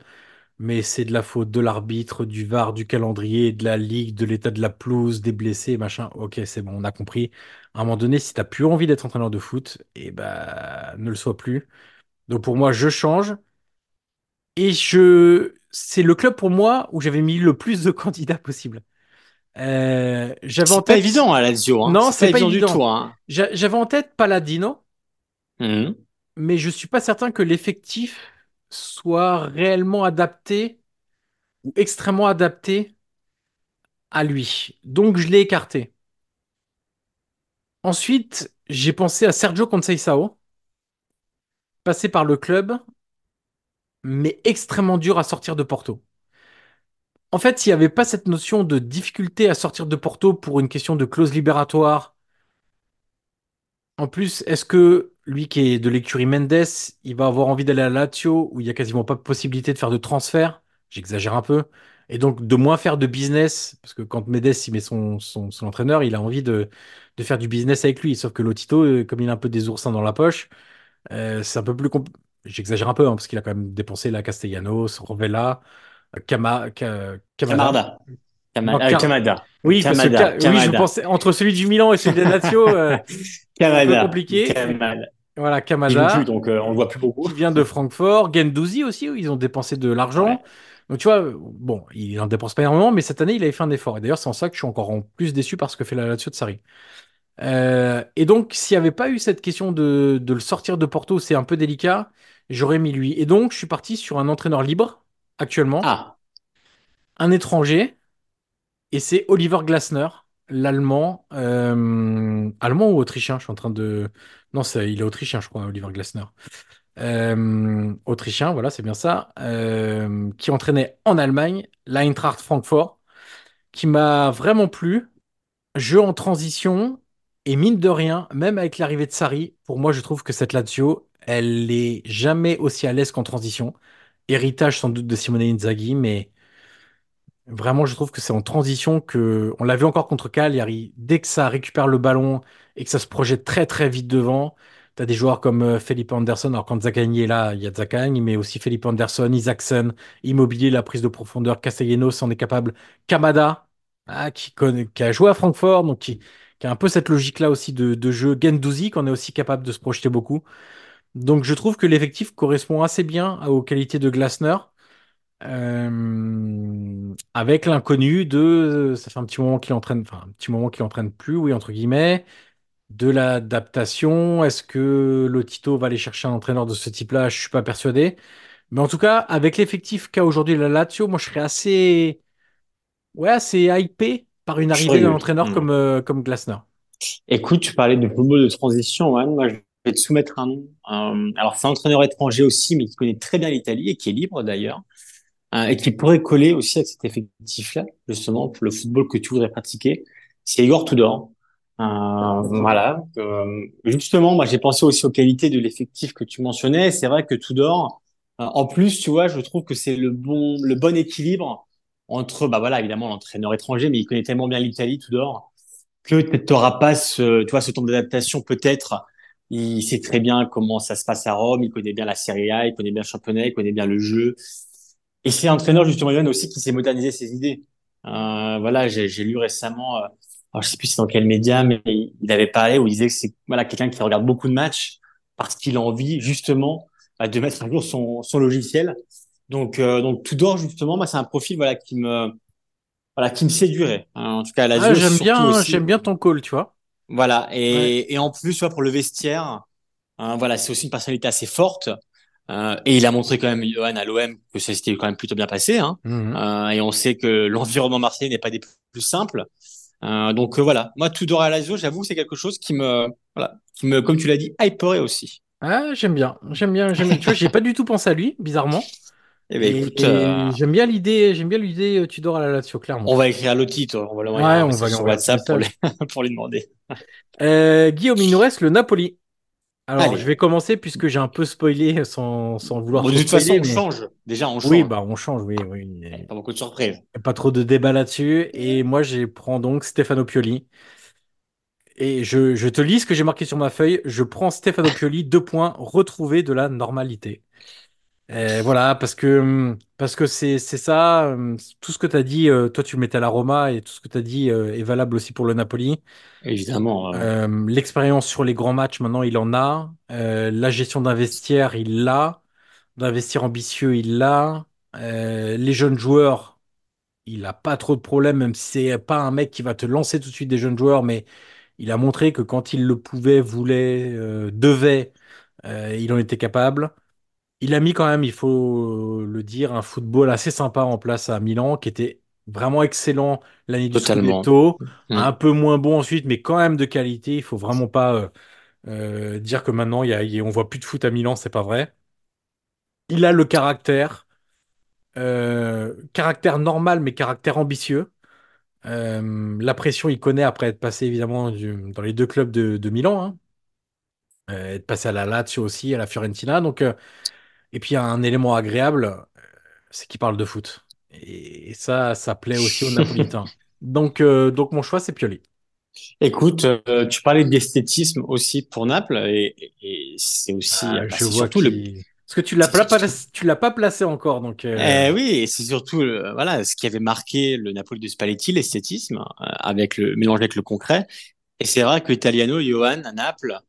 [SPEAKER 3] mais c'est de la faute de l'arbitre, du VAR, du calendrier, de la ligue, de l'état de la pelouse, des blessés, machin. Ok, c'est bon, on a compris. À un moment donné, si t'as plus envie d'être entraîneur de foot, et bah ne le sois plus. Donc pour moi, je change et je c'est le club pour moi où j'avais mis le plus de candidats possible. Euh, j'avais en
[SPEAKER 4] C'est pas
[SPEAKER 3] tête
[SPEAKER 4] évident à Lazio, hein.
[SPEAKER 3] Non,
[SPEAKER 4] C'est pas évident du tout, hein.
[SPEAKER 3] J'a- J'avais en tête Paladino,
[SPEAKER 4] Mhm.
[SPEAKER 3] mais je suis pas certain que l'effectif soit réellement adapté ou extrêmement adapté à lui. Donc je l'ai écarté. Ensuite, j'ai pensé à Sergio Conceição, passé par le club, mais extrêmement dur à sortir de Porto. En fait, s'il n'y avait pas cette notion de difficulté à sortir de Porto pour une question de clause libératoire, En plus, est-ce que lui qui est de l'écurie Mendes, il va avoir envie d'aller à Lazio où il y a quasiment pas de possibilité de faire de transfert? J'exagère un peu. Et donc de moins faire de business, parce que quand Mendes il met son, entraîneur, il a envie de, faire du business avec lui. Sauf que Lotito, euh, comme il a un peu des oursins dans la poche, euh, c'est un peu plus compl- J'exagère un peu, hein, parce qu'il a quand même dépensé la Castellanos, Rovella, euh, Kamada.
[SPEAKER 4] Camarda. Kamada. euh, Kamada.
[SPEAKER 3] Oui, parce que
[SPEAKER 4] Kamada.
[SPEAKER 3] Ka- oui, je
[SPEAKER 4] Kamada.
[SPEAKER 3] pensais entre celui du Milan et celui de la Lazio, euh, c'est un peu
[SPEAKER 4] Kamada.
[SPEAKER 3] compliqué.
[SPEAKER 4] Kamada.
[SPEAKER 3] Voilà, Kamada.
[SPEAKER 4] plus, donc euh, on le voit plus beaucoup.
[SPEAKER 3] qui vient de Francfort, Gendouzi aussi, où ils ont dépensé de l'argent.
[SPEAKER 4] Ouais.
[SPEAKER 3] Donc tu vois, bon, il n'en dépense pas énormément, mais cette année, il avait fait un effort. Et d'ailleurs, c'est en ça que je suis encore en plus déçu par ce que fait la Lazio de Sarri. Euh, et donc, s'il n'y avait pas eu cette question de, de le sortir de Porto, c'est un peu délicat, j'aurais mis lui. Et donc, je suis parti sur un entraîneur libre, actuellement,
[SPEAKER 4] Ah,
[SPEAKER 3] un étranger, et c'est Oliver Glasner, l'Allemand. Euh, allemand ou autrichien? Je suis en train de. Non, il est autrichien, je crois, Oliver Glasner. Euh, autrichien, voilà, c'est bien ça. Euh, qui entraînait en Allemagne l'Eintracht Francfort, qui m'a vraiment plu. Jeu en transition, et mine de rien, même avec l'arrivée de Sarri, pour moi, je trouve que cette Lazio, elle est jamais aussi à l'aise qu'en transition. Héritage sans doute de Simone Inzaghi, mais Vraiment, je trouve que c'est en transition que, on l'a vu encore contre Cagliari, dès que ça récupère le ballon et que ça se projette très très vite devant, t'as des joueurs comme euh, Felipe Anderson, alors quand Zaccagni est là, il y a Zaccagni, mais aussi Felipe Anderson, Isaacson, Immobilier, la prise de profondeur, Castellanos en est capable, Kamada, ah, qui, connaît, qui a joué à Francfort, donc qui, qui a un peu cette logique-là aussi de, de jeu, Gendouzi, qu'on est aussi capable de se projeter beaucoup. Donc je trouve que l'effectif correspond assez bien aux qualités de Glasner. Euh, avec l'inconnu de, ça fait un petit moment qu'il entraîne, enfin un petit moment qu'il entraîne plus, oui entre guillemets, de l'adaptation. Est-ce que Lotito va aller chercher un entraîneur de ce type-là? Je suis pas persuadé. Mais en tout cas, avec l'effectif qu'a aujourd'hui la Lazio, moi je serais assez, ouais, assez hypé par une arrivée d'un entraîneur
[SPEAKER 4] Hmm.
[SPEAKER 3] comme euh, comme Glasner.
[SPEAKER 4] Écoute, tu parlais de football de transition. Moi, je vais te soumettre un nom. Euh, alors, c'est un entraîneur étranger aussi, mais qui connaît très bien l'Italie et qui est libre d'ailleurs, euh, et qui pourrait coller aussi avec cet effectif-là, justement, pour le football que tu voudrais pratiquer. C'est Igor Tudor. Euh, voilà. Euh, justement, moi, j'ai pensé aussi aux qualités de l'effectif que tu mentionnais. C'est vrai que Tudor, euh, en plus, tu vois, je trouve que c'est le bon, le bon équilibre entre, bah voilà, évidemment, l'entraîneur étranger, mais il connaît tellement bien l'Italie, Tudor que tu n'auras pas ce, tu vois, ce temps d'adaptation peut-être. Il sait très bien comment ça se passe à Rome, il connaît bien la Serie A, il connaît bien le championnat, il connaît bien le jeu. Et c'est un entraîneur justement Johan aussi qui sait moderniser ses idées. Euh, voilà, j'ai lu récemment, euh, alors je sais plus c'est dans quel média, mais il avait parlé où il disait que c'est voilà quelqu'un qui regarde beaucoup de matchs parce qu'il a envie justement bah, de mettre à jour son, son logiciel. Donc euh, donc Tudor justement, moi c'est un profil voilà qui me voilà qui me séduirait. Hein, en tout cas, à
[SPEAKER 3] Ah,
[SPEAKER 4] Lazio
[SPEAKER 3] j'aime bien, j'aime bien ton call, tu vois.
[SPEAKER 4] Voilà,
[SPEAKER 3] Ouais.
[SPEAKER 4] et, et en plus, vois, pour le vestiaire, hein, voilà, c'est aussi une personnalité assez forte. Euh, et il a montré quand même, Johan, à l'OM, que ça s'était quand même plutôt bien passé. Hein.
[SPEAKER 3] Mhm.
[SPEAKER 4] Euh, et on sait que l'environnement marseillais n'est pas des plus simples. Euh, donc voilà, moi, Tudor à Lazio, j'avoue, c'est quelque chose qui me, voilà, qui me, comme tu l'as dit, hyperait aussi.
[SPEAKER 3] Ah, j'aime bien, j'aime bien, j'aime bien. Tu vois, j'ai pas du tout pensé à lui, bizarrement.
[SPEAKER 4] Eh ben écoute,
[SPEAKER 3] j'aime bien l'idée, j'aime bien l'idée Tudor à la Lazio, clairement.
[SPEAKER 4] on va écrire à Lotito, on va lui envoyer
[SPEAKER 3] Ouais, on va
[SPEAKER 4] sur WhatsApp pour, lui- pour lui demander.
[SPEAKER 3] Guillaume, il nous reste le Napoli. Alors,
[SPEAKER 4] Allez.
[SPEAKER 3] je vais commencer puisque j'ai un peu spoilé sans, sans vouloir
[SPEAKER 4] Bon, de toute façon, on change. Déjà, on
[SPEAKER 3] oui,
[SPEAKER 4] change.
[SPEAKER 3] bah on change, oui, oui.
[SPEAKER 4] Pas beaucoup de surprises.
[SPEAKER 3] Pas trop de débat là-dessus. Et moi, je prends donc Stefano Pioli. Et je, je te lis ce que j'ai marqué sur ma feuille. Je prends Stefano Pioli, deux points, retrouver de la normalité. Voilà, parce que hum, parce que c'est c'est ça. hum, Tout ce que tu as dit, euh, toi tu le mettais à la Roma et tout ce que tu as dit euh, est valable aussi pour le Napoli.
[SPEAKER 4] Évidemment. euh,
[SPEAKER 3] l'expérience sur les grands matchs, maintenant il en a. Euh, la gestion d'un vestiaire, il l'a. D'investir ambitieux, il l'a. Euh, les jeunes joueurs, il a pas trop de problèmes, même si c'est pas un mec qui va te lancer tout de suite des jeunes joueurs, mais il a montré que quand il le pouvait, voulait, devait, il en était capable. Il a mis quand même, il faut le dire, un football assez sympa en place à Milan, qui était vraiment excellent l'année du. Scudetto,
[SPEAKER 4] Mm.
[SPEAKER 3] un peu moins bon ensuite, mais quand même de qualité. Il faut vraiment pas euh, euh, dire que maintenant y a, y a- on voit plus de foot à Milan, c'est pas vrai. Il a le caractère, euh, caractère normal, mais caractère ambitieux. La pression, il connaît après être passé évidemment du- dans les deux clubs de, de Milan, hein. Être passé à la Lazio aussi, à la Fiorentina. Donc, et puis il y a un élément agréable, c'est qu'il parle de foot. Et, ça, ça plaît aussi aux Napolitains. Donc, euh, donc mon choix, c'est Pioli.
[SPEAKER 4] Écoute, euh, tu parlais d'esthétisme aussi pour Naples et, et c'est aussi,
[SPEAKER 3] Ah,
[SPEAKER 4] bah,
[SPEAKER 3] je vois
[SPEAKER 4] surtout le.
[SPEAKER 3] Parce que tu l'as pas, placé- tu l'as pas placé encore, donc. euh,
[SPEAKER 4] eh oui, et c'est surtout le- voilà ce qui avait marqué le Napoli de Spalletti, l'esthétisme euh, avec le mélange avec le concret. Et c'est vrai que Italiano, Johan à Naples,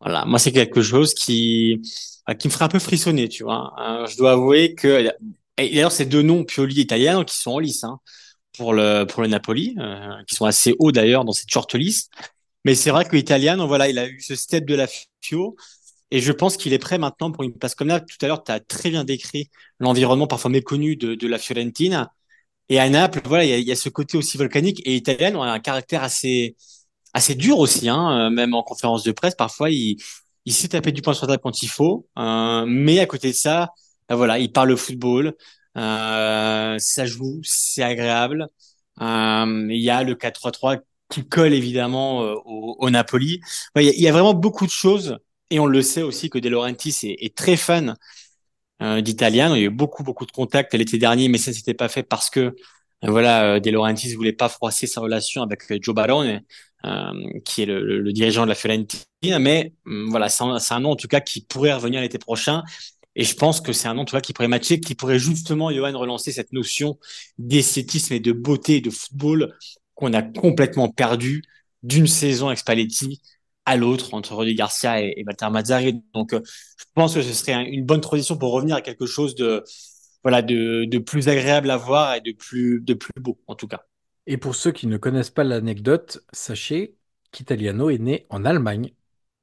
[SPEAKER 4] voilà, moi c'est quelque chose qui euh, qui me ferait un peu frissonner, tu vois. Hein, je dois avouer que d'ailleurs ces deux noms Pioli et Italiano qui sont en lice hein, pour le pour le Napoli, euh, qui sont assez hauts d'ailleurs dans cette shortlist. Mais c'est vrai que Italiano, voilà, il a eu ce step de la Fio. Et je pense qu'il est prêt maintenant pour une place comme là. Tout à l'heure, tu as très bien décrit l'environnement parfois méconnu de, de la Fiorentina. Et à Naples, voilà, il y a, y a ce côté aussi volcanique. Et Italiano a un caractère assez, assez dur aussi, hein, euh, même en conférence de presse. Parfois, il, il sait taper du poing sur la quand il faut. Euh, mais à côté de ça, ben voilà, il parle football. Euh, ça joue, c'est agréable. Euh, il y a le 4-3-3 qui colle évidemment euh, au, Napoli. Il y, a, vraiment beaucoup de choses. Et on le sait aussi que De Laurentiis est, très fan euh, d'Italien. Il y a eu beaucoup, beaucoup de contacts l'été dernier, mais ça s'était pas fait parce que voilà, De Laurentiis voulait pas froisser sa relation avec Joe Barone, euh, qui est le, le, le, dirigeant de la Fiorentina. Mais voilà, c'est un, un, nom en tout cas qui pourrait revenir l'été prochain. Et je pense que c'est un nom, tu vois, qui pourrait matcher, qui pourrait justement, Johan, relancer cette notion d'esthétisme et de beauté de football qu'on a complètement perdu d'une saison avec Spalletti à l'autre entre Rudy Garcia et, et Walter Mazzari. Donc, euh, je pense que ce serait un, une bonne transition pour revenir à quelque chose de, voilà, de, de plus agréable à voir et de plus, de plus beau, en tout cas.
[SPEAKER 3] Et pour ceux qui ne connaissent pas l'anecdote, sachez qu'Italiano est né en Allemagne.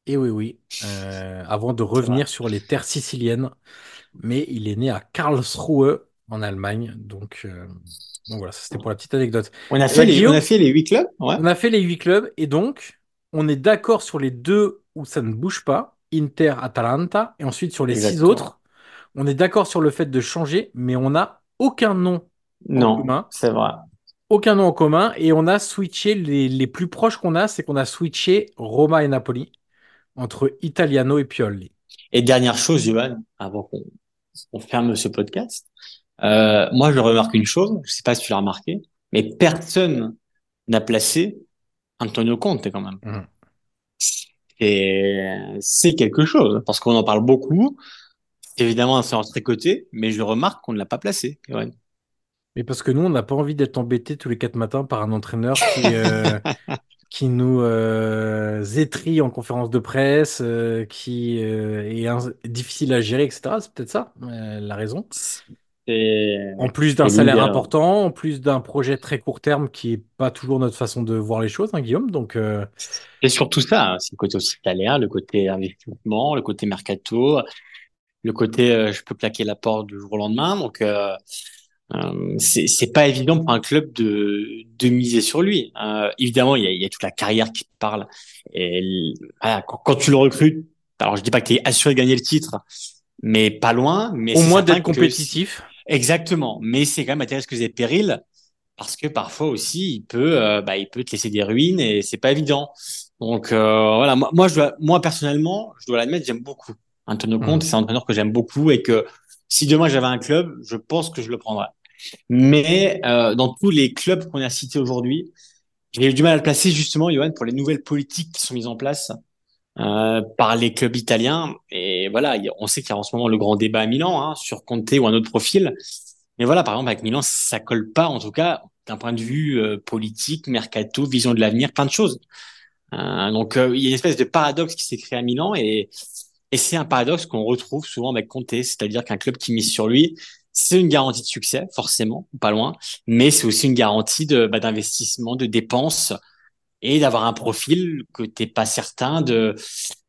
[SPEAKER 3] Et oui, oui, euh, avant de revenir sur les terres siciliennes. Mais il est né à Karlsruhe, en Allemagne. Donc, euh, donc voilà, c'était pour la petite anecdote.
[SPEAKER 4] On a fait, les, on a fait les huit clubs ouais.
[SPEAKER 3] On a fait les huit clubs. Et donc, on est d'accord sur les deux où ça ne bouge pas, Inter, Atalanta. Et ensuite, sur les Exactement. six autres, on est d'accord sur le fait de changer, mais on n'a aucun nom
[SPEAKER 4] non, en commun. C'est vrai
[SPEAKER 3] aucun nom en commun et on a switché les, les plus proches qu'on a, c'est qu'on a switché Roma et Napoli entre Italiano et Pioli.
[SPEAKER 4] Et dernière chose, Johan, avant qu'on on ferme ce podcast, euh, moi je remarque une chose, je sais pas si tu l'as remarqué, mais personne n'a placé Antonio Conte quand même. Mmh. Et c'est quelque chose parce qu'on en parle beaucoup. Évidemment, c'est en tricoté, mais je remarque qu'on ne l'a pas placé. Johan.
[SPEAKER 3] Mais parce que nous, on n'a pas envie d'être embêtés tous les quatre matins par un entraîneur qui, euh, qui nous euh, étrie en conférence de presse, euh, qui est difficile à gérer, etc. C'est peut-être ça la raison. En plus d'un salaire important, en plus d'un projet très court terme qui est pas toujours notre façon de voir les choses, hein, Guillaume. Donc,
[SPEAKER 4] Et surtout ça, hein, c'est le côté aussi salaire, le côté investissement, le côté mercato, le côté je peux claquer la porte du jour au lendemain. Donc, euh, c'est pas évident pour un club de, de miser sur lui. Euh, évidemment, il y, a, il y, a, toute la carrière qui parle. Et voilà, quand, quand, tu le recrutes, alors je dis pas que tu es assuré de gagner le titre, mais pas loin. Mais
[SPEAKER 3] Au moins d'être compétitif.
[SPEAKER 4] Exactement. Mais c'est quand même à risques et périls parce que parfois aussi il peut, euh, bah, il peut te laisser des ruines et c'est pas évident. Donc euh, voilà, moi, moi, je dois, moi personnellement, je dois l'admettre, j'aime beaucoup Antonio Conte. Mmh. C'est un entraîneur que j'aime beaucoup et que si demain j'avais un club, je pense que je le prendrais. Mais euh, dans tous les clubs qu'on a cités aujourd'hui, j'ai eu du mal à le placer justement, Johan, pour les nouvelles politiques qui sont mises en place euh, par les clubs italiens. Et voilà, on sait qu'il y a en ce moment le grand débat à Milan hein, sur Conte ou un autre profil. Mais voilà, par exemple, avec Milan, ça colle pas, en tout cas, d'un point de vue euh, politique, mercato, vision de l'avenir, plein de choses. Donc, il y a une espèce de paradoxe qui s'est créé à Milan et, et c'est un paradoxe qu'on retrouve souvent avec Conte, c'est-à-dire qu'un club qui mise sur lui, c'est une garantie de succès, forcément, pas loin, mais c'est aussi une garantie de bah, d'investissement, de dépenses et d'avoir un profil que t'es pas certain de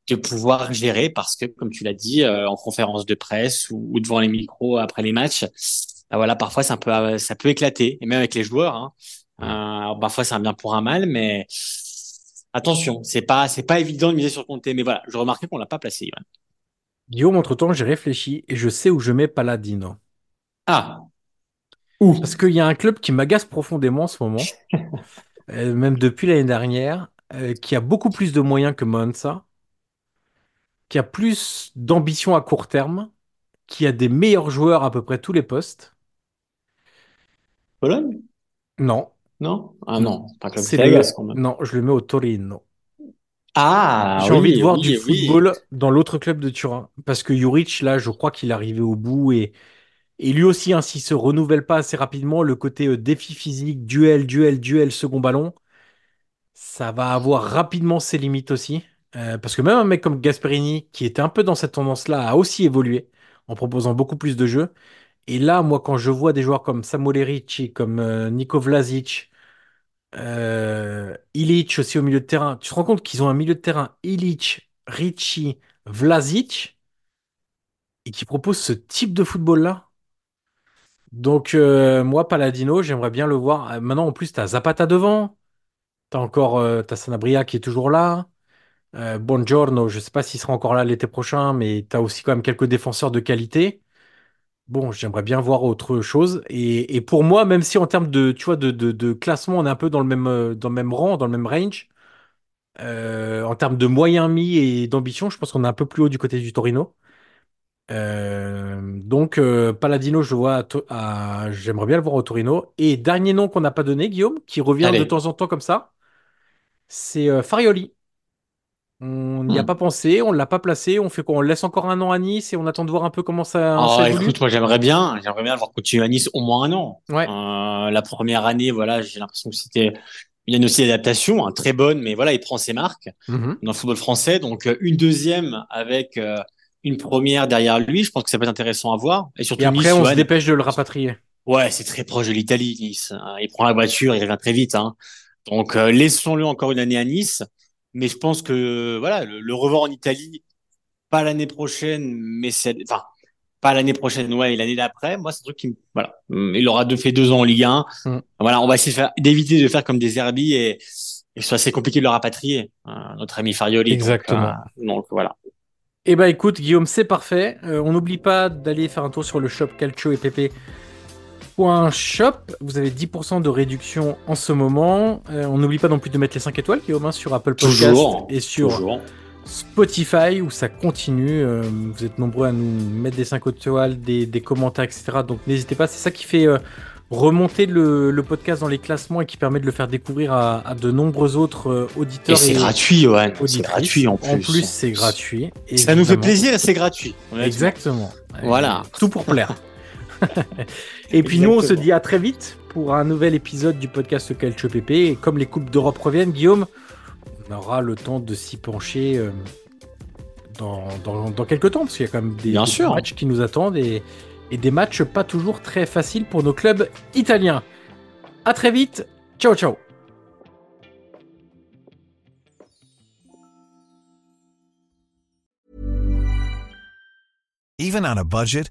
[SPEAKER 4] de pouvoir gérer parce que, comme tu l'as dit, euh, en conférence de presse ou, devant les micros après les matchs, bah, voilà, parfois ça peut ça peut éclater et même avec les joueurs. Hein, euh, parfois c'est un bien pour un mal, mais attention, c'est pas c'est pas évident de miser sur Conte. Mais voilà, je remarquais qu'on l'a pas placé. Ivan.
[SPEAKER 3] Guillaume, entre temps, j'ai réfléchi et je sais où je mets Paladino.
[SPEAKER 4] Ah.
[SPEAKER 3] Où? Parce qu'il y a un club qui m'agace profondément en ce moment, euh, même depuis l'année dernière, euh, qui a beaucoup plus de moyens que Monza, qui a plus d'ambition à court terme, qui a des meilleurs joueurs à peu près tous les postes.
[SPEAKER 4] Pologne
[SPEAKER 3] Non.
[SPEAKER 4] Non? Ah non,
[SPEAKER 3] pas club quand même. Non, je le mets au Torino.
[SPEAKER 4] Ah,
[SPEAKER 3] j'ai oui, envie de voir oui, du oui. football dans l'autre club de Turin. Parce que Juric, là, je crois qu'il est arrivé au bout et et lui aussi, hein, s'il se renouvelle pas assez rapidement, le côté euh, défi physique, duel, duel, duel, second ballon, ça va avoir rapidement ses limites aussi. Euh, parce que même un mec comme Gasperini, qui était un peu dans cette tendance-là, a aussi évolué en proposant beaucoup plus de jeux. Et là, moi, quand je vois des joueurs comme Samuel Ricci, comme euh, Niko Vlasic, euh, Ilic aussi au milieu de terrain, tu te rends compte qu'ils ont un milieu de terrain Ilic, Ricci, Vlasic, et qui proposent ce type de football-là donc, euh, moi, Paladino, j'aimerais bien le voir. Maintenant, en plus, tu as Zapata devant. T'as encore euh, Sanabria qui est toujours là. Euh, Buongiorno, je sais pas s'il sera encore là l'été prochain, mais t'as aussi quand même quelques défenseurs de qualité. Bon, j'aimerais bien voir autre chose. Et, et pour moi, même si en termes de, tu vois, de, de, de classement, on est un peu dans le même, euh, dans le même rang, dans le même range, euh, en termes de moyens mis et d'ambition, je pense qu'on est un peu plus haut du côté du Torino. Euh, donc, euh, Paladino, je vois, à j'aimerais bien le voir au Torino. Et dernier nom qu'on n'a pas donné, Guillaume, qui revient de temps en temps comme ça, c'est Farioli. On n'y a
[SPEAKER 4] Hmm.
[SPEAKER 3] pas pensé, on l'a pas placé, on fait quoi? On le laisse encore un an à Nice et on attend de voir un peu comment ça,
[SPEAKER 4] Oh,
[SPEAKER 3] ça
[SPEAKER 4] écoute, moi j'aimerais bien, j'aimerais bien voir continuer à Nice au moins un an.
[SPEAKER 3] Ouais.
[SPEAKER 4] Euh, la première année, voilà, j'ai l'impression que c'était une année aussi d'adaptation, hein, très bonne, mais voilà, il prend ses marques
[SPEAKER 3] Mhm.
[SPEAKER 4] dans le football français. Donc euh, une deuxième avec euh, une première derrière lui, je pense que ça peut être intéressant à voir. Et surtout
[SPEAKER 3] Et après,
[SPEAKER 4] Nice,
[SPEAKER 3] on se dépêche de le rapatrier.
[SPEAKER 4] ouais, c'est très proche de l'Italie, Nice. Il prend la voiture, il revient très vite. Hein. Donc euh, laissons-le encore une année à Nice. Mais je pense que voilà, le, le revoir en Italie, pas l'année prochaine, mais c'est, enfin, pas l'année prochaine, ouais, et l'année d'après. Moi, c'est un truc qui, me- voilà, Hum, il aura deux, fait deux ans en Ligue 1.
[SPEAKER 3] Mm.
[SPEAKER 4] Voilà, on va essayer d'éviter de faire comme des Herbie et, et que ce soit assez compliqué de le rapatrier, euh, notre ami Farioli. Donc,
[SPEAKER 3] Exactement.
[SPEAKER 4] euh, Donc, voilà.
[SPEAKER 3] Eh ben écoute Guillaume, c'est parfait. Euh, on n'oublie pas d'aller faire un tour sur le shop Calcio et Shop. Vous avez 10% de réduction en ce moment. Euh, on n'oublie pas non plus de mettre les 5 étoiles Guillaume hein, sur Apple Podcast
[SPEAKER 4] Toujours.
[SPEAKER 3] et sur
[SPEAKER 4] Toujours.
[SPEAKER 3] Spotify où ça continue. Euh, vous êtes nombreux à nous mettre des 5 étoiles, des, des commentaires, etc. Donc n'hésitez pas. C'est ça qui fait euh, remonter le, le podcast dans les classements et qui permet de le faire découvrir à, à de nombreux autres euh,
[SPEAKER 4] Et
[SPEAKER 3] auditeurs.
[SPEAKER 4] c'est gratuit, Johan. C'est gratuit en plus.
[SPEAKER 3] En plus, c'est gratuit.
[SPEAKER 4] Ça nous fait
[SPEAKER 3] évidemment.
[SPEAKER 4] plaisir et c'est gratuit.
[SPEAKER 3] Exactement.
[SPEAKER 4] Voilà.
[SPEAKER 3] Tout pour plaire. et puis nous, on se dit à très vite pour un nouvel épisode du podcast Calcio PP. Et comme les Coupes d'Europe reviennent, Guillaume, on aura le temps de s'y pencher euh, dans, dans, dans quelques temps, parce qu'il y a quand même des,
[SPEAKER 4] Bien
[SPEAKER 3] des
[SPEAKER 4] sûr.
[SPEAKER 3] matchs qui nous attendent et, et des matchs pas toujours très faciles pour nos clubs italiens. À très vite. Ciao, ciao.
[SPEAKER 6] Even on a budget,